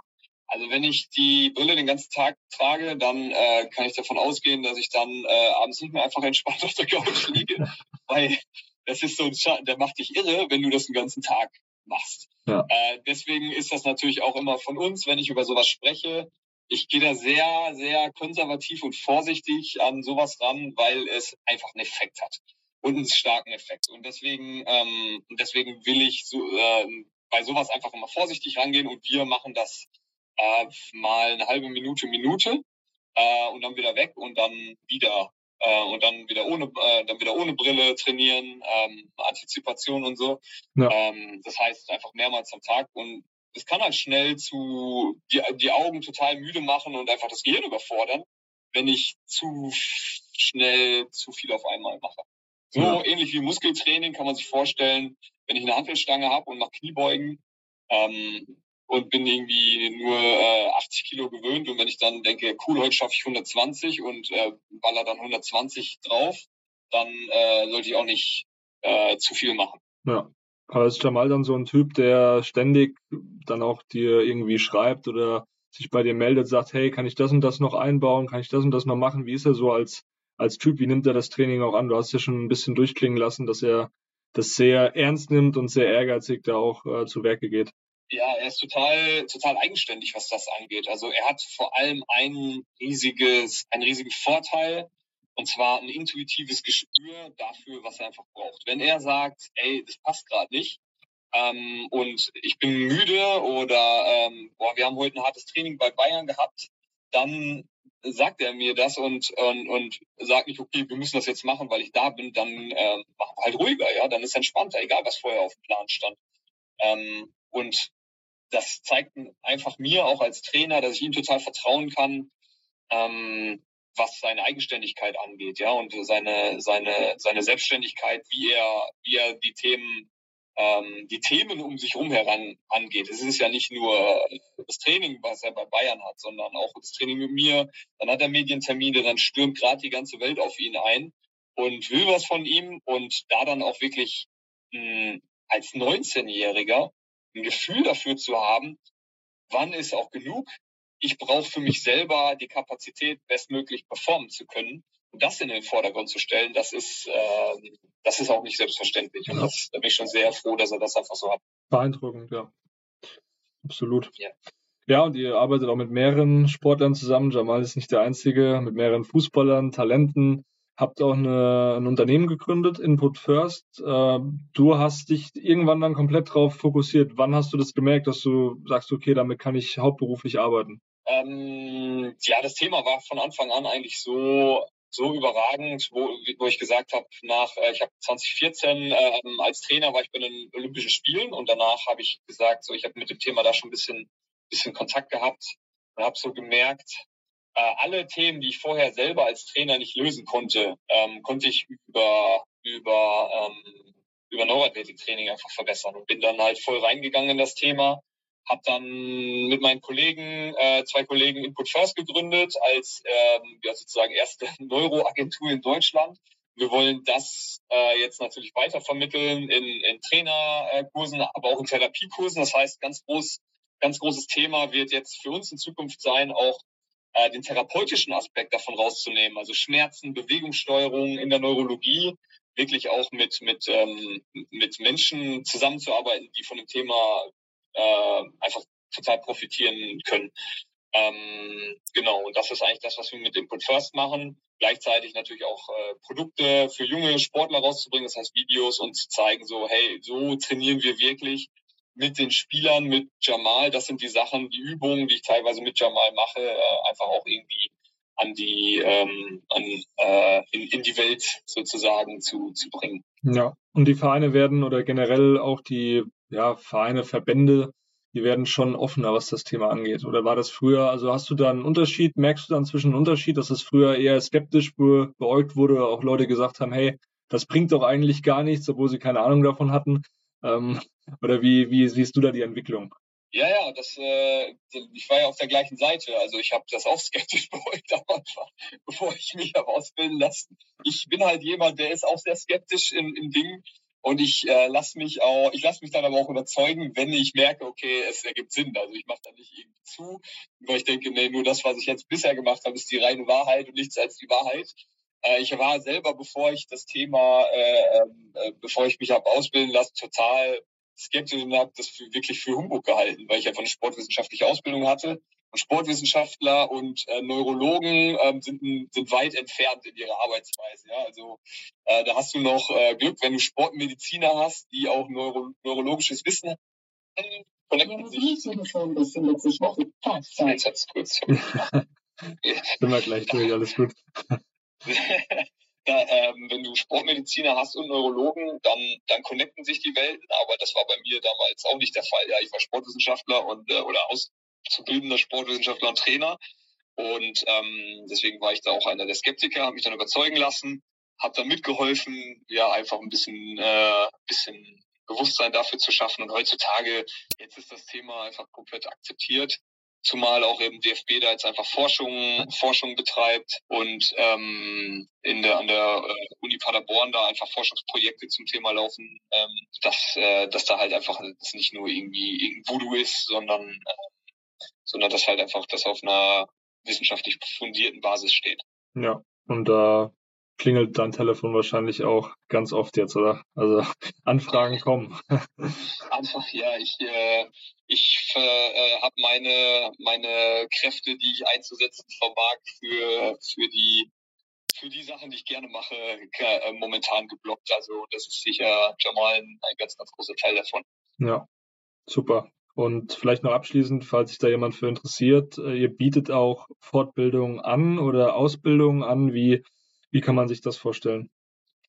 Also wenn ich die Brille den ganzen Tag trage, dann äh, kann ich davon ausgehen, dass ich dann äh, abends nicht mehr einfach entspannt auf der Couch liege, *laughs* weil das ist so ein Schatten, der macht dich irre, wenn du das den ganzen Tag machst. Ja. Äh, deswegen ist das natürlich auch immer von uns, wenn ich über sowas spreche. Ich gehe da sehr, sehr konservativ und vorsichtig an sowas ran, weil es einfach einen Effekt hat und einen starken Effekt. Und deswegen, ähm, deswegen will ich so, äh, bei sowas einfach immer vorsichtig rangehen und wir machen das äh, mal eine halbe Minute, Minute äh, und dann wieder weg und dann wieder äh, und dann wieder ohne äh, dann wieder ohne Brille trainieren, ähm, Antizipation und so. Ja. Ähm, das heißt einfach mehrmals am Tag und es kann halt schnell zu die, die Augen total müde machen und einfach das Gehirn überfordern, wenn ich zu schnell zu viel auf einmal mache. So ja. ähnlich wie Muskeltraining kann man sich vorstellen, wenn ich eine Handelstange habe und mache Kniebeugen, ähm, und bin irgendwie nur äh, 80 Kilo gewöhnt. Und wenn ich dann denke, cool, heute schaffe ich 120 und äh, baller dann 120 drauf, dann äh, sollte ich auch nicht äh, zu viel machen. Ja. Aber ist Jamal dann so ein Typ, der ständig dann auch dir irgendwie schreibt oder sich bei dir meldet, sagt, hey, kann ich das und das noch einbauen, kann ich das und das noch machen? Wie ist er so als, als Typ? Wie nimmt er das Training auch an? Du hast ja schon ein bisschen durchklingen lassen, dass er das sehr ernst nimmt und sehr ehrgeizig da auch äh, zu Werke geht. Ja, er ist total, total eigenständig, was das angeht. Also er hat vor allem ein riesiges, einen riesigen Vorteil, und zwar ein intuitives Gespür dafür, was er einfach braucht. Wenn er sagt, ey, das passt gerade nicht, ähm, und ich bin müde oder ähm, boah, wir haben heute ein hartes Training bei Bayern gehabt, dann sagt er mir das und, und, und sagt nicht, okay, wir müssen das jetzt machen, weil ich da bin, dann ähm, machen wir halt ruhiger, ja, dann ist entspannter, egal was vorher auf dem Plan stand. Ähm, und das zeigt einfach mir auch als Trainer, dass ich ihm total vertrauen kann, ähm, was seine Eigenständigkeit angeht, ja, und seine, seine, seine Selbstständigkeit, wie er, wie er die Themen, ähm, die Themen um sich herum heran angeht. Es ist ja nicht nur das Training, was er bei Bayern hat, sondern auch das Training mit mir. Dann hat er Medientermine, dann stürmt gerade die ganze Welt auf ihn ein und will was von ihm und da dann auch wirklich mh, hm, als 19-Jähriger ein Gefühl dafür zu haben, wann ist auch genug. Ich brauche für mich selber die Kapazität, bestmöglich performen zu können. Und das in den Vordergrund zu stellen, das ist, äh, das ist auch nicht selbstverständlich. Und das, da bin ich schon sehr froh, dass er das einfach so hat. Beeindruckend, ja. Absolut. Ja. Ja, und ihr arbeitet auch mit mehreren Sportlern zusammen. Jamal ist nicht der Einzige, mit mehreren Fußballern, Talenten habt auch eine, ein Unternehmen gegründet, Input First. Äh, du hast dich irgendwann dann komplett darauf fokussiert. Wann hast du das gemerkt, dass du sagst, okay, damit kann ich hauptberuflich arbeiten? Ähm, ja, das Thema war von Anfang an eigentlich so so überragend, wo, wo ich gesagt habe, nach äh, ich habe 2014 ähm, als Trainer war ich bei den Olympischen Spielen und danach habe ich gesagt, so ich habe mit dem Thema da schon ein bisschen bisschen Kontakt gehabt und habe so gemerkt, äh, alle Themen, die ich vorher selber als Trainer nicht lösen konnte, ähm, konnte ich über, über, ähm, über Neuroathletiktraining einfach verbessern und bin dann halt voll reingegangen in das Thema. Hab dann mit meinen Kollegen, äh, zwei Kollegen Input First gegründet als ähm, ja, sozusagen erste *laughs* Neuroagentur in Deutschland. Wir wollen das äh, jetzt natürlich weiter vermitteln in, in Trainerkursen, aber auch in Therapiekursen. Das heißt, ganz groß, ganz großes Thema wird jetzt für uns in Zukunft sein, auch äh, den therapeutischen Aspekt davon rauszunehmen, also Schmerzen, Bewegungssteuerung in der Neurologie, wirklich auch mit, mit, ähm, mit Menschen zusammenzuarbeiten, die von dem Thema äh, einfach total profitieren können. Ähm, genau, und das ist eigentlich das, was wir mit Input First machen. Gleichzeitig natürlich auch äh, Produkte für junge Sportler rauszubringen, das heißt Videos und zu zeigen, so, hey, so trainieren wir wirklich mit den Spielern, mit Jamal. Das sind die Sachen, die Übungen, die ich teilweise mit Jamal mache, äh, einfach auch irgendwie an die ähm, an, äh, in, in die Welt sozusagen zu, zu bringen. Ja, und die Vereine werden oder generell auch die ja, Vereine, Verbände, die werden schon offener, was das Thema angeht. Oder war das früher, also hast du da einen Unterschied, merkst du dann zwischen einen Unterschied, dass es früher eher skeptisch be beäugt wurde, auch Leute gesagt haben, hey, das bringt doch eigentlich gar nichts, obwohl sie keine Ahnung davon hatten. Ähm, *laughs* oder wie, wie siehst du da die Entwicklung? Ja, ja, das, äh, ich war ja auf der gleichen Seite. Also ich habe das auch *laughs* skeptisch beäugt am Anfang, *laughs* bevor ich mich habe ausbilden lassen. Ich bin halt jemand, der ist auch sehr skeptisch in, in Dingen. Und ich äh, lasse mich auch, ich lasse mich dann aber auch überzeugen, wenn ich merke, okay, es ergibt Sinn. Also ich mache da nicht irgendwie zu, weil ich denke, nee, nur das, was ich jetzt bisher gemacht habe, ist die reine Wahrheit und nichts als die Wahrheit. Äh, ich war selber, bevor ich das Thema, äh, ähm, äh, bevor ich mich habe ausbilden lassen, total skeptisch und habe das für, wirklich für Humbug gehalten, weil ich einfach eine sportwissenschaftliche Ausbildung hatte. Und Sportwissenschaftler und äh, Neurologen ähm, sind, sind weit entfernt in ihrer Arbeitsweise. Ja? Also äh, da hast du noch äh, Glück, wenn du Sportmediziner hast, die auch neuro neurologisches Wissen haben. Connecten sich. Telefon befindet sich noch Jetzt hat's kurz. *laughs* Sind wir gleich durch, alles gut. Da, ähm, wenn du Sportmediziner hast und Neurologen, dann, dann connecten sich die Welten. Aber das war bei mir damals auch nicht der Fall. Ja, ich war Sportwissenschaftler und äh, oder auszubildender Sportwissenschaftler und Trainer. Und ähm, deswegen war ich da auch einer der Skeptiker, habe mich dann überzeugen lassen, habe dann mitgeholfen, ja, einfach ein bisschen, äh, bisschen Bewusstsein dafür zu schaffen. Und heutzutage, jetzt ist das Thema einfach komplett akzeptiert zumal auch eben DFB da jetzt einfach Forschung, Forschung betreibt und ähm, in der, an der äh, Uni Paderborn da einfach Forschungsprojekte zum Thema laufen, ähm, dass, äh, dass da halt einfach das nicht nur irgendwie Voodoo ist, sondern, äh, sondern dass halt einfach das auf einer wissenschaftlich fundierten Basis steht. Ja, und da klingelt dein Telefon wahrscheinlich auch ganz oft jetzt, oder? Also *laughs* Anfragen kommen. Einfach, ja, ich, äh, ich äh, habe meine, meine Kräfte, die ich einzusetzen vermag, für, für, die, für die Sachen, die ich gerne mache, äh, momentan geblockt. Also das ist sicher Jamal ein, ein ganz, ganz großer Teil davon. Ja, super. Und vielleicht noch abschließend, falls sich da jemand für interessiert, äh, ihr bietet auch Fortbildungen an oder Ausbildungen an, wie wie kann man sich das vorstellen?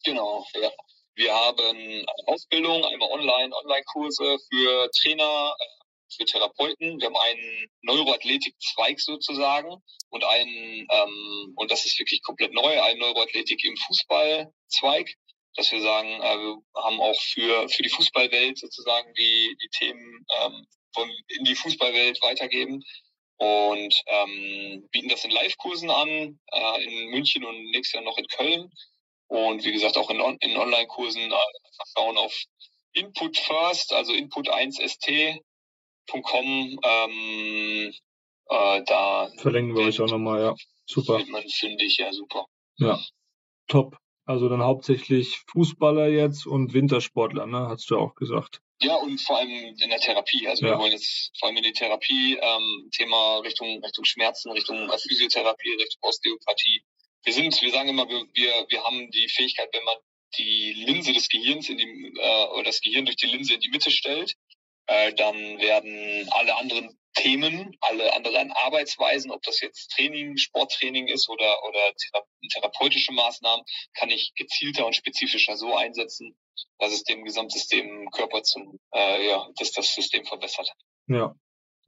Genau, ja. Wir haben Ausbildung, einmal online, Online-Kurse für Trainer, äh, für Therapeuten. Wir haben einen Neuroathletik-Zweig sozusagen und einen, ähm, und das ist wirklich komplett neu, einen Neuroathletik im Fußball-Zweig, dass wir sagen, äh, wir haben auch für, für die Fußballwelt sozusagen die, die Themen ähm, von, in die Fußballwelt weitergeben und ähm, bieten das in Live-Kursen an, äh, in München und nächstes Jahr noch in Köln. Und wie gesagt, auch in, in Online-Kursen äh, schauen auf Input First, also input1st.com. Ähm, äh, da verlinken wir euch auch nochmal, ja. Super. Man finde ich ja super. Ja, top. Also dann hauptsächlich Fußballer jetzt und Wintersportler, ne? Hast du auch gesagt. Ja, und vor allem in der Therapie. Also ja. wir wollen jetzt vor allem in die Therapie, ähm, Thema Richtung, Richtung Schmerzen, Richtung Physiotherapie, Richtung Osteopathie. Wir sind, wir sagen immer, wir, wir, wir haben die Fähigkeit, wenn man die Linse des Gehirns in die, äh, oder das Gehirn durch die Linse in die Mitte stellt, äh, dann werden alle anderen Themen, alle anderen Arbeitsweisen, ob das jetzt Training, Sporttraining ist oder, oder therapeutische Maßnahmen, kann ich gezielter und spezifischer so einsetzen, dass es dem Gesamtsystem Körper zum, äh, ja, dass das System verbessert. Ja.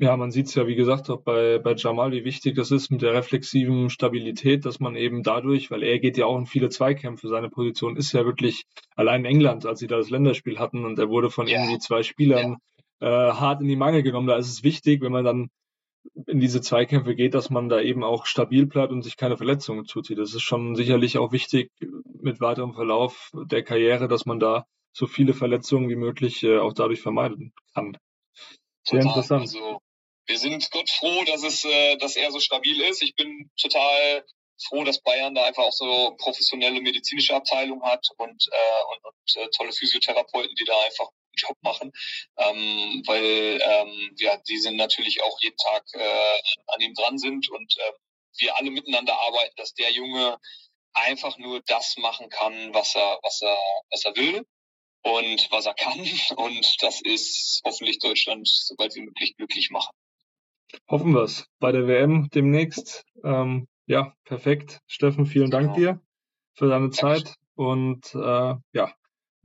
Ja, man sieht es ja, wie gesagt, auch bei, bei Jamal, wie wichtig das ist mit der reflexiven Stabilität, dass man eben dadurch, weil er geht ja auch in viele Zweikämpfe, seine Position ist ja wirklich allein in England, als sie da das Länderspiel hatten und er wurde von ja. irgendwie zwei Spielern ja. äh, hart in die Mangel genommen. Da ist es wichtig, wenn man dann in diese Zweikämpfe geht, dass man da eben auch stabil bleibt und sich keine Verletzungen zuzieht. Das ist schon sicherlich auch wichtig mit weiterem Verlauf der Karriere, dass man da so viele Verletzungen wie möglich äh, auch dadurch vermeiden kann. Sehr total. interessant. Also, wir sind Gott froh, dass es, äh, dass er so stabil ist. Ich bin total froh, dass Bayern da einfach auch so professionelle medizinische Abteilung hat und, äh, und, und äh, tolle Physiotherapeuten, die da einfach Job machen, ähm, weil ähm, ja, die sind natürlich auch jeden Tag äh, an ihm dran sind und äh, wir alle miteinander arbeiten, dass der Junge einfach nur das machen kann, was er, was er, was er will und was er kann. *laughs* Und das ist hoffentlich Deutschland sobald wie möglich glücklich machen. Hoffen wir es. Bei der WM demnächst. Ähm, ja, perfekt. Steffen, vielen Dank genau. dir für deine Zeit. Und äh, ja,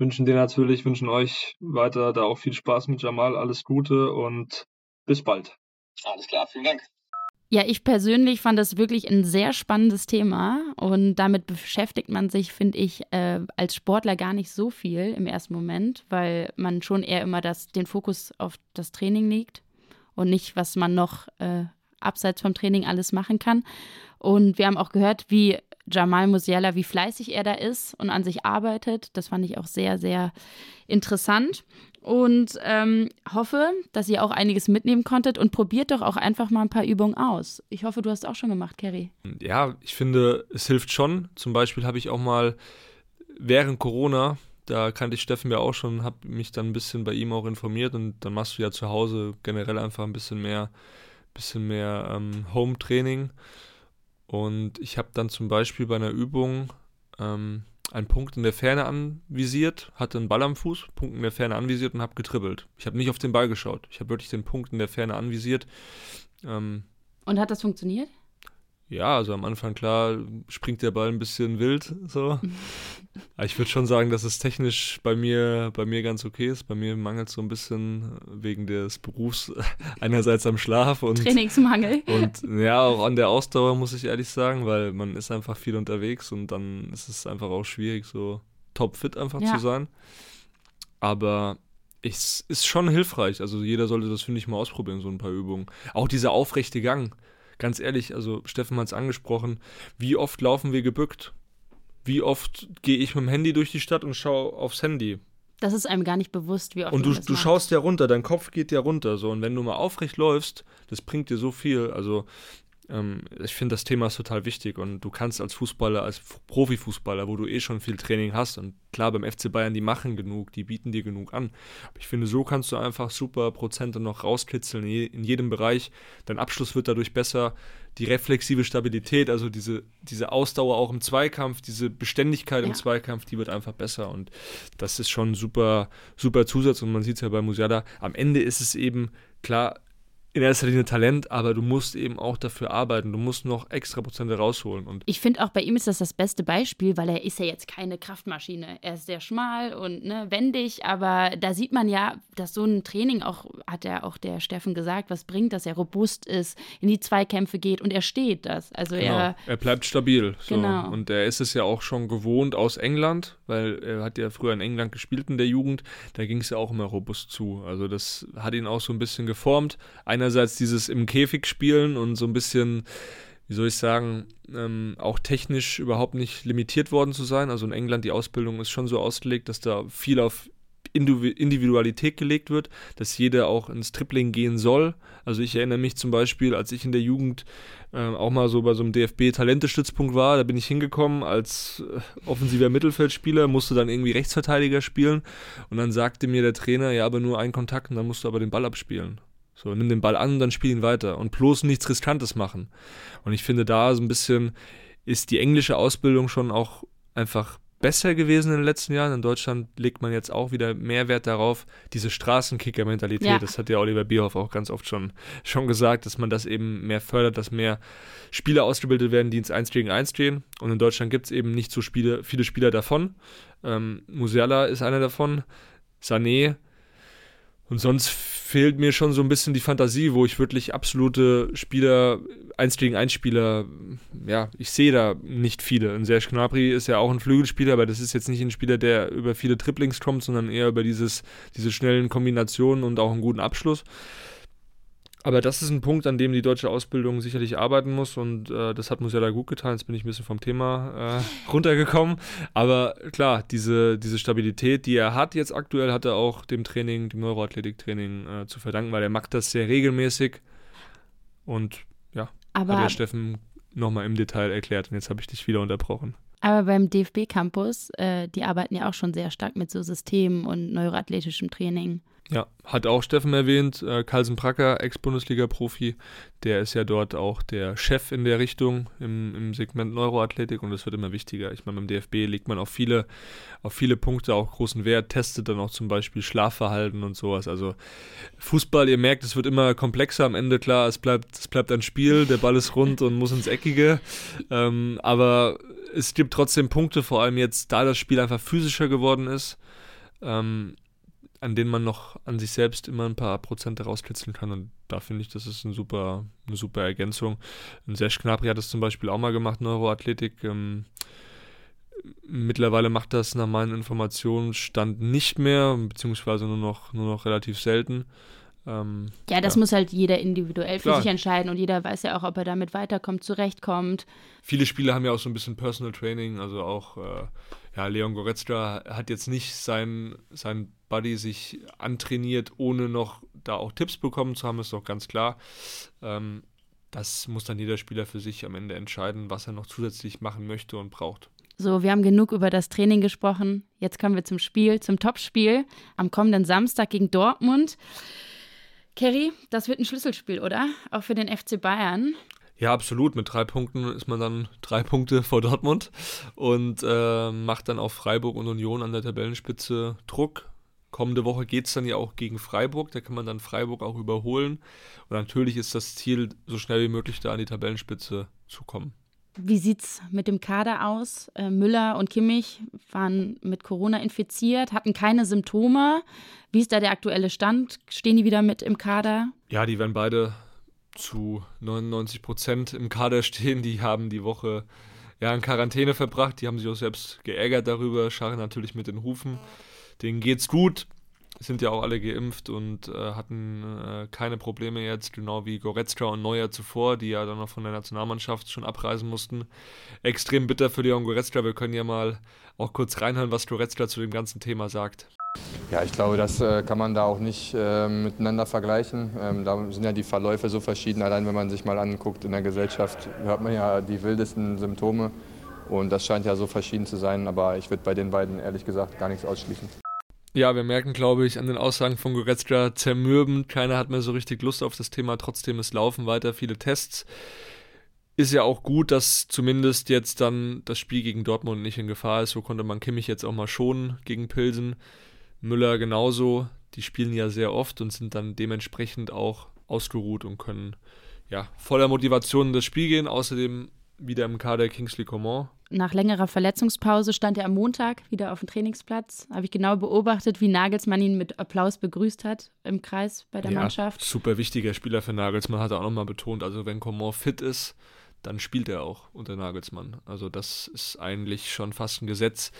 wünschen dir natürlich, wünschen euch weiter da auch viel Spaß mit Jamal, alles Gute und bis bald. Alles klar, vielen Dank. Ja, ich persönlich fand das wirklich ein sehr spannendes Thema und damit beschäftigt man sich, finde ich, äh, als Sportler gar nicht so viel im ersten Moment, weil man schon eher immer das, den Fokus auf das Training legt und nicht, was man noch äh, abseits vom Training alles machen kann. Und wir haben auch gehört, wie Jamal Musiala, wie fleißig er da ist und an sich arbeitet. Das fand ich auch sehr, sehr interessant. Und ähm, hoffe, dass ihr auch einiges mitnehmen konntet und probiert doch auch einfach mal ein paar Übungen aus. Ich hoffe, du hast auch schon gemacht, Kerry. Ja, ich finde, es hilft schon. Zum Beispiel habe ich auch mal während Corona Da kannte ich Steffen ja auch schon, habe mich dann ein bisschen bei ihm auch informiert und dann machst du ja zu Hause generell einfach ein bisschen mehr, bisschen mehr ähm, Home-Training. Und ich habe dann zum Beispiel bei einer Übung ähm, einen Punkt in der Ferne anvisiert, hatte einen Ball am Fuß, Punkt in der Ferne anvisiert und habe getribbelt. Ich habe nicht auf den Ball geschaut. Ich habe wirklich den Punkt in der Ferne anvisiert. Ähm, und hat das funktioniert? Ja, also am Anfang klar springt der Ball ein bisschen wild so. *laughs* Aber ich würde schon sagen, dass es technisch bei mir, bei mir ganz okay ist. Bei mir mangelt es so ein bisschen wegen des Berufs *laughs* einerseits am Schlaf und Trainingsmangel. Und ja, auch an der Ausdauer muss ich ehrlich sagen, weil man ist einfach viel unterwegs und dann ist es einfach auch schwierig, so topfit einfach ja. zu sein. Aber es ist schon hilfreich. Also jeder sollte das, finde ich, mal ausprobieren, so ein paar Übungen. Auch dieser aufrechte Gang ganz ehrlich, also Steffen hat es angesprochen, wie oft laufen wir gebückt? Wie oft gehe ich mit dem Handy durch die Stadt und schaue aufs Handy? Das ist einem gar nicht bewusst, wie oft. Und du, du schaust ja runter, dein Kopf geht ja runter. So. Und wenn du mal aufrecht läufst, das bringt dir so viel. Also ich finde, das Thema ist total wichtig und du kannst als Fußballer, als Profifußballer, wo du eh schon viel Training hast und klar, beim FC Bayern, die machen genug, die bieten dir genug an. Aber ich finde, so kannst du einfach super Prozente noch rauskitzeln in jedem Bereich. Dein Abschluss wird dadurch besser. Die reflexive Stabilität, also diese, diese Ausdauer auch im Zweikampf, diese Beständigkeit ja. im Zweikampf, die wird einfach besser. Und das ist schon ein super, super Zusatz. Und man sieht es ja bei Musiala. Am Ende ist es eben, klar, in erster Linie Talent, aber du musst eben auch dafür arbeiten. Du musst noch extra Prozente rausholen. Und ich finde auch bei ihm ist das das beste Beispiel, weil er ist ja jetzt keine Kraftmaschine. Er ist sehr schmal und ne, wendig, aber da sieht man ja, dass so ein Training auch, hat ja auch der Steffen gesagt, was bringt, dass er robust ist, in die Zweikämpfe geht und er steht das. Also genau. er, er bleibt stabil. So. Genau. Und er ist es ja auch schon gewohnt aus England, weil er hat ja früher in England gespielt in der Jugend. Da ging es ja auch immer robust zu. Also das hat ihn auch so ein bisschen geformt. Einer einerseits dieses im Käfig spielen und so ein bisschen, wie soll ich sagen, ähm, auch technisch überhaupt nicht limitiert worden zu sein. Also in England die Ausbildung ist schon so ausgelegt, dass da viel auf Individualität gelegt wird, dass jeder auch ins Tripling gehen soll. Also ich erinnere mich zum Beispiel, als ich in der Jugend äh, auch mal so bei so einem DFB-Talentestützpunkt war, da bin ich hingekommen als äh, offensiver Mittelfeldspieler, musste dann irgendwie Rechtsverteidiger spielen und dann sagte mir der Trainer, ja, aber nur einen Kontakt und dann musst du aber den Ball abspielen. So, nimm den Ball an und dann spiel ihn weiter. Und bloß nichts Riskantes machen. Und ich finde, da so ein bisschen ist die englische Ausbildung schon auch einfach besser gewesen in den letzten Jahren. In Deutschland legt man jetzt auch wieder mehr Wert darauf, diese Straßenkicker-Mentalität. Ja. Das hat ja Oliver Bierhoff auch ganz oft schon, schon gesagt, dass man das eben mehr fördert, dass mehr Spieler ausgebildet werden, die ins 1 gegen 1 stehen. Und in Deutschland gibt es eben nicht so Spiele, viele Spieler davon. Ähm, Musiala ist einer davon. Sané. Und sonst fehlt mir schon so ein bisschen die Fantasie, wo ich wirklich absolute Spieler, 1 gegen 1 Spieler, ja, ich sehe da nicht viele. Und Serge Gnabry ist ja auch ein Flügelspieler, aber das ist jetzt nicht ein Spieler, der über viele Triplings kommt, sondern eher über dieses, diese schnellen Kombinationen und auch einen guten Abschluss. Aber das ist ein Punkt, an dem die deutsche Ausbildung sicherlich arbeiten muss und äh, das hat Musiala gut getan. Jetzt bin ich ein bisschen vom Thema äh, runtergekommen. Aber klar, diese, diese Stabilität, die er hat jetzt aktuell, hat er auch dem Training, dem Neuroathletiktraining äh, zu verdanken, weil er macht das sehr regelmäßig und ja, Aber hat der Steffen nochmal im Detail erklärt und jetzt habe ich dich wieder unterbrochen. Aber beim DFB-Campus, äh, die arbeiten ja auch schon sehr stark mit so Systemen und neuroathletischem Training. Ja, hat auch Steffen erwähnt, äh, Carlsen Pracker, Ex-Bundesliga-Profi, der ist ja dort auch der Chef in der Richtung im, im Segment Neuroathletik und das wird immer wichtiger. Ich meine, beim DFB legt man auf viele, auf viele Punkte auch großen Wert, testet dann auch zum Beispiel Schlafverhalten und sowas. Also Fußball, ihr merkt, es wird immer komplexer am Ende, klar, es bleibt, es bleibt ein Spiel, der Ball ist rund und muss ins Eckige, ähm, aber es gibt trotzdem Punkte, vor allem jetzt, da das Spiel einfach physischer geworden ist. Ähm, an denen man noch an sich selbst immer ein paar Prozente rauskitzeln kann. Und da finde ich, das ist ein super, eine super Ergänzung. Und Serge Gnabry hat das zum Beispiel auch mal gemacht, Neuroathletik. Ähm, mittlerweile macht das nach meinen Informationen Stand nicht mehr, beziehungsweise nur noch, nur noch relativ selten. Ähm, ja, das ja. muss halt jeder individuell für Klar. sich entscheiden und jeder weiß ja auch, ob er damit weiterkommt, zurechtkommt. Viele Spieler haben ja auch so ein bisschen Personal Training, also auch äh, ja, Leon Goretzka hat jetzt nicht sein, sein Buddy sich antrainiert, ohne noch da auch Tipps bekommen zu haben, ist doch ganz klar. Ähm, das muss dann jeder Spieler für sich am Ende entscheiden, was er noch zusätzlich machen möchte und braucht. So, wir haben genug über das Training gesprochen. Jetzt kommen wir zum Spiel, zum Topspiel am kommenden Samstag gegen Dortmund. Kerry, das wird ein Schlüsselspiel, oder? Auch für den FC Bayern. Ja, absolut. Mit drei Punkten ist man dann drei Punkte vor Dortmund und äh, macht dann auf Freiburg und Union an der Tabellenspitze Druck. Kommende Woche geht es dann ja auch gegen Freiburg. Da kann man dann Freiburg auch überholen. Und natürlich ist das Ziel, so schnell wie möglich da an die Tabellenspitze zu kommen. Wie sieht es mit dem Kader aus? Äh, Müller und Kimmich waren mit Corona infiziert, hatten keine Symptome. Wie ist da der aktuelle Stand? Stehen die wieder mit im Kader? Ja, die werden beide zu 99 Prozent im Kader stehen. Die haben die Woche ja in Quarantäne verbracht. Die haben sich auch selbst geärgert darüber, scharren natürlich mit den Hufen. Denen geht's gut sind ja auch alle geimpft und äh, hatten äh, keine Probleme jetzt, genau wie Goretzka und Neuer zuvor, die ja dann noch von der Nationalmannschaft schon abreisen mussten. Extrem bitter für Leon Goretzka. Wir können ja mal auch kurz reinhören, was Goretzka zu dem ganzen Thema sagt. Ja, ich glaube, das äh, kann man da auch nicht äh, miteinander vergleichen. Ähm, da sind ja die Verläufe so verschieden. Allein wenn man sich mal anguckt in der Gesellschaft, hört man ja die wildesten Symptome. Und das scheint ja so verschieden zu sein. Aber ich würde bei den beiden ehrlich gesagt gar nichts ausschließen. Ja, wir merken, glaube ich, an den Aussagen von Goretzka zermürbend. Keiner hat mehr so richtig Lust auf das Thema. Trotzdem, es laufen weiter viele Tests. Ist ja auch gut, dass zumindest jetzt dann das Spiel gegen Dortmund nicht in Gefahr ist. So konnte man Kimmich jetzt auch mal schonen gegen Pilsen. Müller genauso. Die spielen ja sehr oft und sind dann dementsprechend auch ausgeruht und können ja voller Motivation in das Spiel gehen. Außerdem wieder im Kader Kingsley Coman. Nach längerer Verletzungspause stand er am Montag wieder auf dem Trainingsplatz. Habe ich genau beobachtet, wie Nagelsmann ihn mit Applaus begrüßt hat im Kreis bei der ja, Mannschaft. Super wichtiger Spieler für Nagelsmann, hat er auch nochmal betont. Also wenn Coman fit ist, dann spielt er auch unter Nagelsmann. Also das ist eigentlich schon fast ein Gesetz.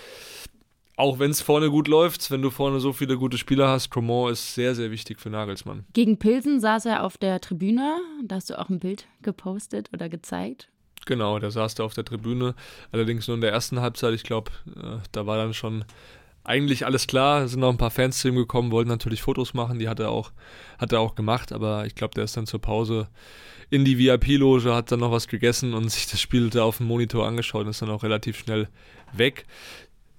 Auch wenn es vorne gut läuft, wenn du vorne so viele gute Spieler hast, Coman ist sehr, sehr wichtig für Nagelsmann. Gegen Pilsen saß er auf der Tribüne. Da hast du auch ein Bild gepostet oder gezeigt. Genau, der saß da auf der Tribüne. Allerdings nur in der ersten Halbzeit. Ich glaube, äh, da war dann schon eigentlich alles klar. Es sind noch ein paar Fans zu ihm gekommen, wollten natürlich Fotos machen. Die hat er auch, hat er auch gemacht. Aber ich glaube, der ist dann zur Pause in die VIP-Loge, hat dann noch was gegessen und *laughs* sich das Spiel da auf dem Monitor angeschaut und ist dann auch relativ schnell weg.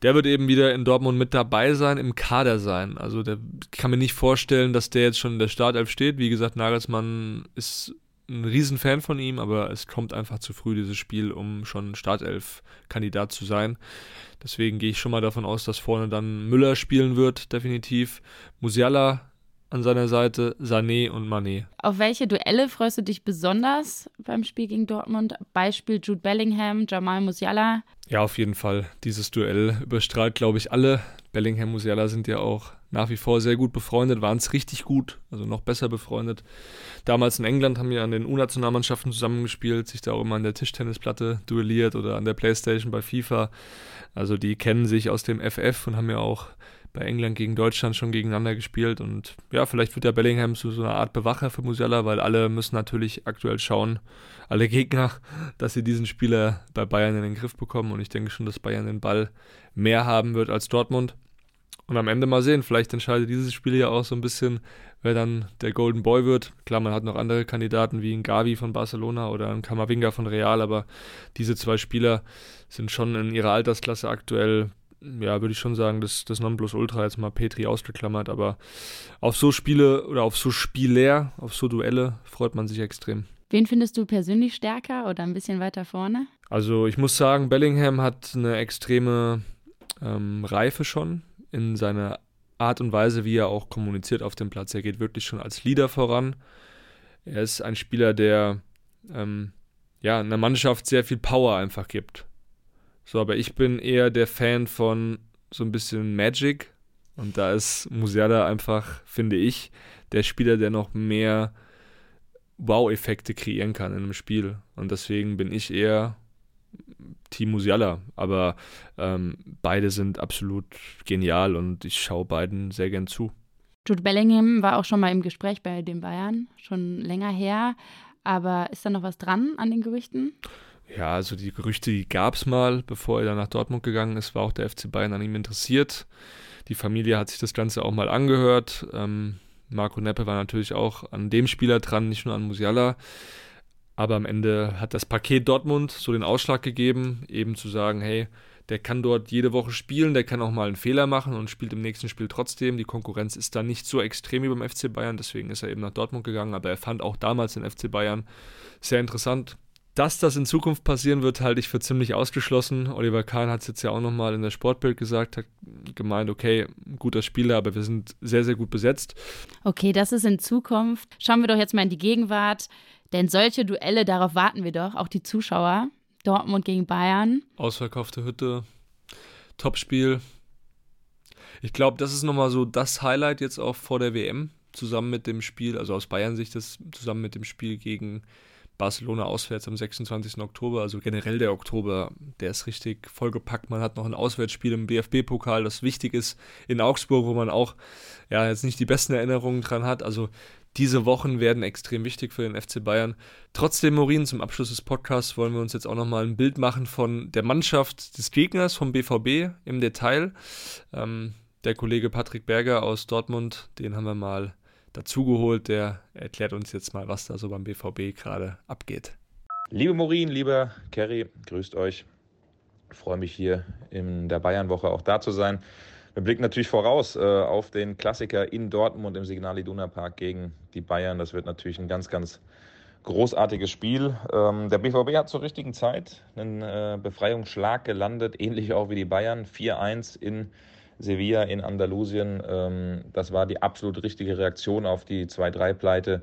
Der wird eben wieder in Dortmund mit dabei sein, im Kader sein. Also der kann mir nicht vorstellen, dass der jetzt schon in der Startelf steht. Wie gesagt, Nagelsmann ist ein Riesenfan von ihm, aber es kommt einfach zu früh, dieses Spiel, um schon Startelf-Kandidat zu sein. Deswegen gehe ich schon mal davon aus, dass vorne dann Müller spielen wird, definitiv. Musiala an seiner Seite, Sané und Mané. Auf welche Duelle freust du dich besonders beim Spiel gegen Dortmund? Beispiel Jude Bellingham, Jamal Musiala. Ja, auf jeden Fall. Dieses Duell überstrahlt, glaube ich, alle. Bellingham und Musiala sind ja auch nach wie vor sehr gut befreundet, waren es richtig gut, also noch besser befreundet. Damals in England haben wir an den U-Nationalmannschaften zusammengespielt, sich da auch immer an der Tischtennisplatte duelliert oder an der Playstation bei FIFA. Also die kennen sich aus dem FF und haben ja auch bei England gegen Deutschland schon gegeneinander gespielt. Und ja, vielleicht wird der Bellingham zu so einer Art Bewacher für Musiala, weil alle müssen natürlich aktuell schauen, alle Gegner, *laughs* dass sie diesen Spieler bei Bayern in den Griff bekommen. Und ich denke schon, dass Bayern den Ball mehr haben wird als Dortmund. Und am Ende mal sehen, vielleicht entscheidet dieses Spiel ja auch so ein bisschen, wer dann der Golden Boy wird. Klar, man hat noch andere Kandidaten wie ein Gavi von Barcelona oder ein Kamavinga von Real, aber diese zwei Spieler sind schon in ihrer Altersklasse aktuell, ja, würde ich schon sagen, das, das Nonplusultra jetzt mal Petri ausgeklammert, aber auf so Spiele oder auf so Spieler, auf so Duelle freut man sich extrem. Wen findest du persönlich stärker oder ein bisschen weiter vorne? Also ich muss sagen, Bellingham hat eine extreme ähm, Reife schon in seiner Art und Weise, wie er auch kommuniziert auf dem Platz. Er geht wirklich schon als Leader voran. Er ist ein Spieler, der ähm, ja, einer Mannschaft sehr viel Power einfach gibt. So, aber ich bin eher der Fan von so ein bisschen Magic. Und da ist Musiala einfach, finde ich, der Spieler, der noch mehr Wow-Effekte kreieren kann in einem Spiel. Und deswegen bin ich eher Team Musiala, aber ähm, beide sind absolut genial und ich schaue beiden sehr gern zu. Jude Bellingham war auch schon mal im Gespräch bei den Bayern, schon länger her. Aber ist da noch was dran an den Gerüchten? Ja, also die Gerüchte, die gab es mal, bevor er dann nach Dortmund gegangen ist, war auch der FC Bayern an ihm interessiert. Die Familie hat sich das Ganze auch mal angehört. Ähm, Marco Neppe war natürlich auch an dem Spieler dran, nicht nur an Musiala. Aber am Ende hat das Paket Dortmund so den Ausschlag gegeben, eben zu sagen, hey, der kann dort jede Woche spielen, der kann auch mal einen Fehler machen und spielt im nächsten Spiel trotzdem. Die Konkurrenz ist da nicht so extrem wie beim FC Bayern, deswegen ist er eben nach Dortmund gegangen, aber er fand auch damals den FC Bayern sehr interessant. Dass das in Zukunft passieren wird, halte ich für ziemlich ausgeschlossen. Oliver Kahn hat es jetzt ja auch nochmal in der Sportbild gesagt, hat gemeint, okay, guter Spieler, aber wir sind sehr, sehr gut besetzt. Okay, das ist in Zukunft. Schauen wir doch jetzt mal in die Gegenwart, denn solche Duelle, darauf warten wir doch, auch die Zuschauer. Dortmund gegen Bayern. Ausverkaufte Hütte, Topspiel. Ich glaube, das ist nochmal so das Highlight jetzt auch vor der WM, zusammen mit dem Spiel, also aus Bayern Sicht, das zusammen mit dem Spiel gegen Barcelona auswärts am 26. Oktober. Also generell der Oktober, der ist richtig vollgepackt. Man hat noch ein Auswärtsspiel im BFB-Pokal, das wichtig ist in Augsburg, wo man auch ja jetzt nicht die besten Erinnerungen dran hat. Also diese Wochen werden extrem wichtig für den FC Bayern. Trotzdem, Morin, zum Abschluss des Podcasts wollen wir uns jetzt auch nochmal ein Bild machen von der Mannschaft des Gegners, vom BVB im Detail. Ähm, der Kollege Patrick Berger aus Dortmund, den haben wir mal dazugeholt. Der erklärt uns jetzt mal, was da so beim BVB gerade abgeht. Liebe Morin, lieber Kerry, grüßt euch. Ich freue mich hier in der Bayernwoche auch da zu sein. Wir blicken natürlich voraus äh, auf den Klassiker in Dortmund im Signal Iduna Park gegen die Bayern. Das wird natürlich ein ganz, ganz großartiges Spiel. Ähm, der BVB hat zur richtigen Zeit einen äh, Befreiungsschlag gelandet, *laughs* ähnlich auch wie die Bayern. 4-1 in Sevilla in Andalusien. Ähm, das war die absolut richtige Reaktion auf die 2-3-Pleite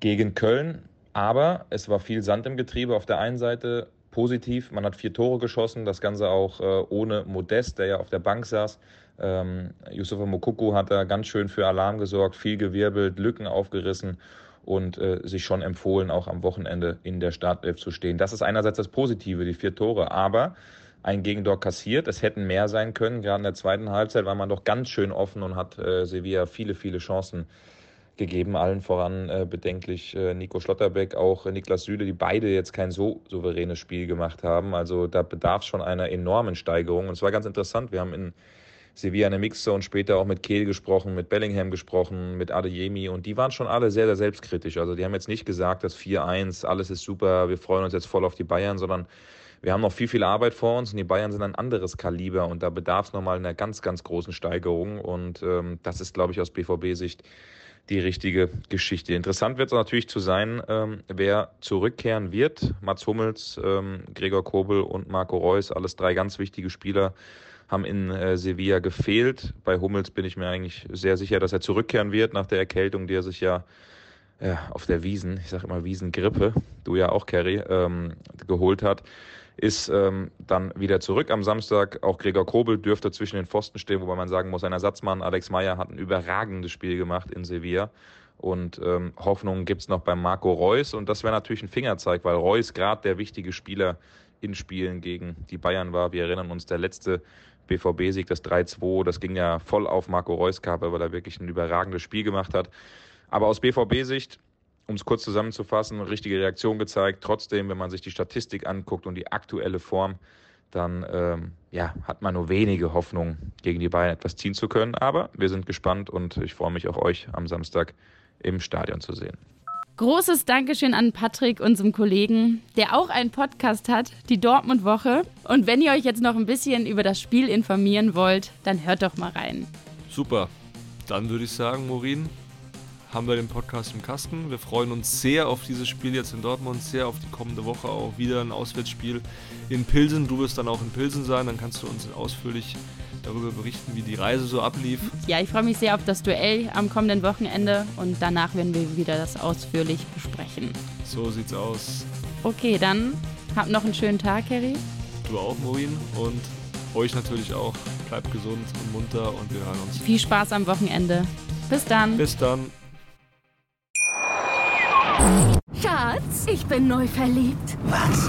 gegen Köln. Aber es war viel Sand im Getriebe. Auf der einen Seite positiv, man hat vier Tore geschossen, das Ganze auch äh, ohne Modest, der ja auf der Bank saß. Ähm, Yusufa Mokuku hat da ganz schön für Alarm gesorgt, viel gewirbelt, Lücken aufgerissen und äh, sich schon empfohlen, auch am Wochenende in der Startelf zu stehen. Das ist einerseits das Positive, die vier Tore, aber ein Gegendor kassiert. Es hätten mehr sein können. Gerade in der zweiten Halbzeit war man doch ganz schön offen und hat äh, Sevilla viele, viele Chancen gegeben. Allen voran äh, bedenklich äh, Nico Schlotterbeck, auch Niklas Süle, die beide jetzt kein so souveränes Spiel gemacht haben. Also da bedarf es schon einer enormen Steigerung. Und es war ganz interessant. Wir haben in Sevilla eine Mixer und später auch mit Kehl gesprochen, mit Bellingham gesprochen, mit Adeyemi und die waren schon alle sehr, sehr selbstkritisch. Also die haben jetzt nicht gesagt, das 4-1, alles ist super, wir freuen uns jetzt voll auf die Bayern, sondern wir haben noch viel, viel Arbeit vor uns und die Bayern sind ein anderes Kaliber und da bedarf es nochmal einer ganz, ganz großen Steigerung und ähm, das ist, glaube ich, aus BVB-Sicht die richtige Geschichte. Interessant wird es natürlich zu sein, ähm, wer zurückkehren wird. Mats Hummels, ähm, Gregor Kobel und Marco Reus, alles drei ganz wichtige Spieler haben in äh, Sevilla gefehlt. Bei Hummels bin ich mir eigentlich sehr sicher, dass er zurückkehren wird nach der Erkältung, die er sich ja äh, auf der Wiesen, ich sage immer Wiesengrippe, du ja auch, Kerry, ähm, geholt hat, ist ähm, dann wieder zurück am Samstag. Auch Gregor Kobel dürfte zwischen den Pfosten stehen, wobei man sagen muss, ein Ersatzmann, Alex Meyer, hat ein überragendes Spiel gemacht in Sevilla. Und ähm, gibt es noch beim Marco Reus. Und das wäre natürlich ein Fingerzeig, weil Reus gerade der wichtige Spieler in Spielen gegen die Bayern war. Wir erinnern uns, der letzte BVB-Sieg, das 3-2, das ging ja voll auf Marco Reus Kappe, weil er wirklich ein überragendes Spiel gemacht hat. Aber aus BVB-Sicht, um es kurz zusammenzufassen, richtige Reaktion gezeigt. Trotzdem, wenn man sich die Statistik anguckt und die aktuelle Form, dann ähm, ja, hat man nur wenige Hoffnung, gegen die Bayern etwas ziehen zu können. Aber wir sind gespannt und ich freue mich auch euch am Samstag im Stadion zu sehen. Großes Dankeschön an Patrick, unserem Kollegen, der auch einen Podcast hat, die Dortmund-Woche. Und wenn ihr euch jetzt noch ein bisschen über das Spiel informieren wollt, dann hört doch mal rein. Super. Dann würde ich sagen, Morin, haben wir den Podcast im Kasten. Wir freuen uns sehr auf dieses Spiel jetzt in Dortmund, sehr auf die kommende Woche auch wieder ein Auswärtsspiel in Pilsen. Du wirst dann auch in Pilsen sein, dann kannst du uns ausführlich darüber berichten, wie die Reise so ablief. Ja, ich freue mich sehr auf das Duell am kommenden Wochenende und danach werden wir wieder das ausführlich besprechen. So sieht's aus. Okay, dann habt noch einen schönen Tag, Harry. Du auch, Morin, und euch natürlich auch. Bleibt gesund und munter und wir hören uns. Viel Spaß am Wochenende. Bis dann. Bis dann. Schatz, ich bin neu verliebt. Was?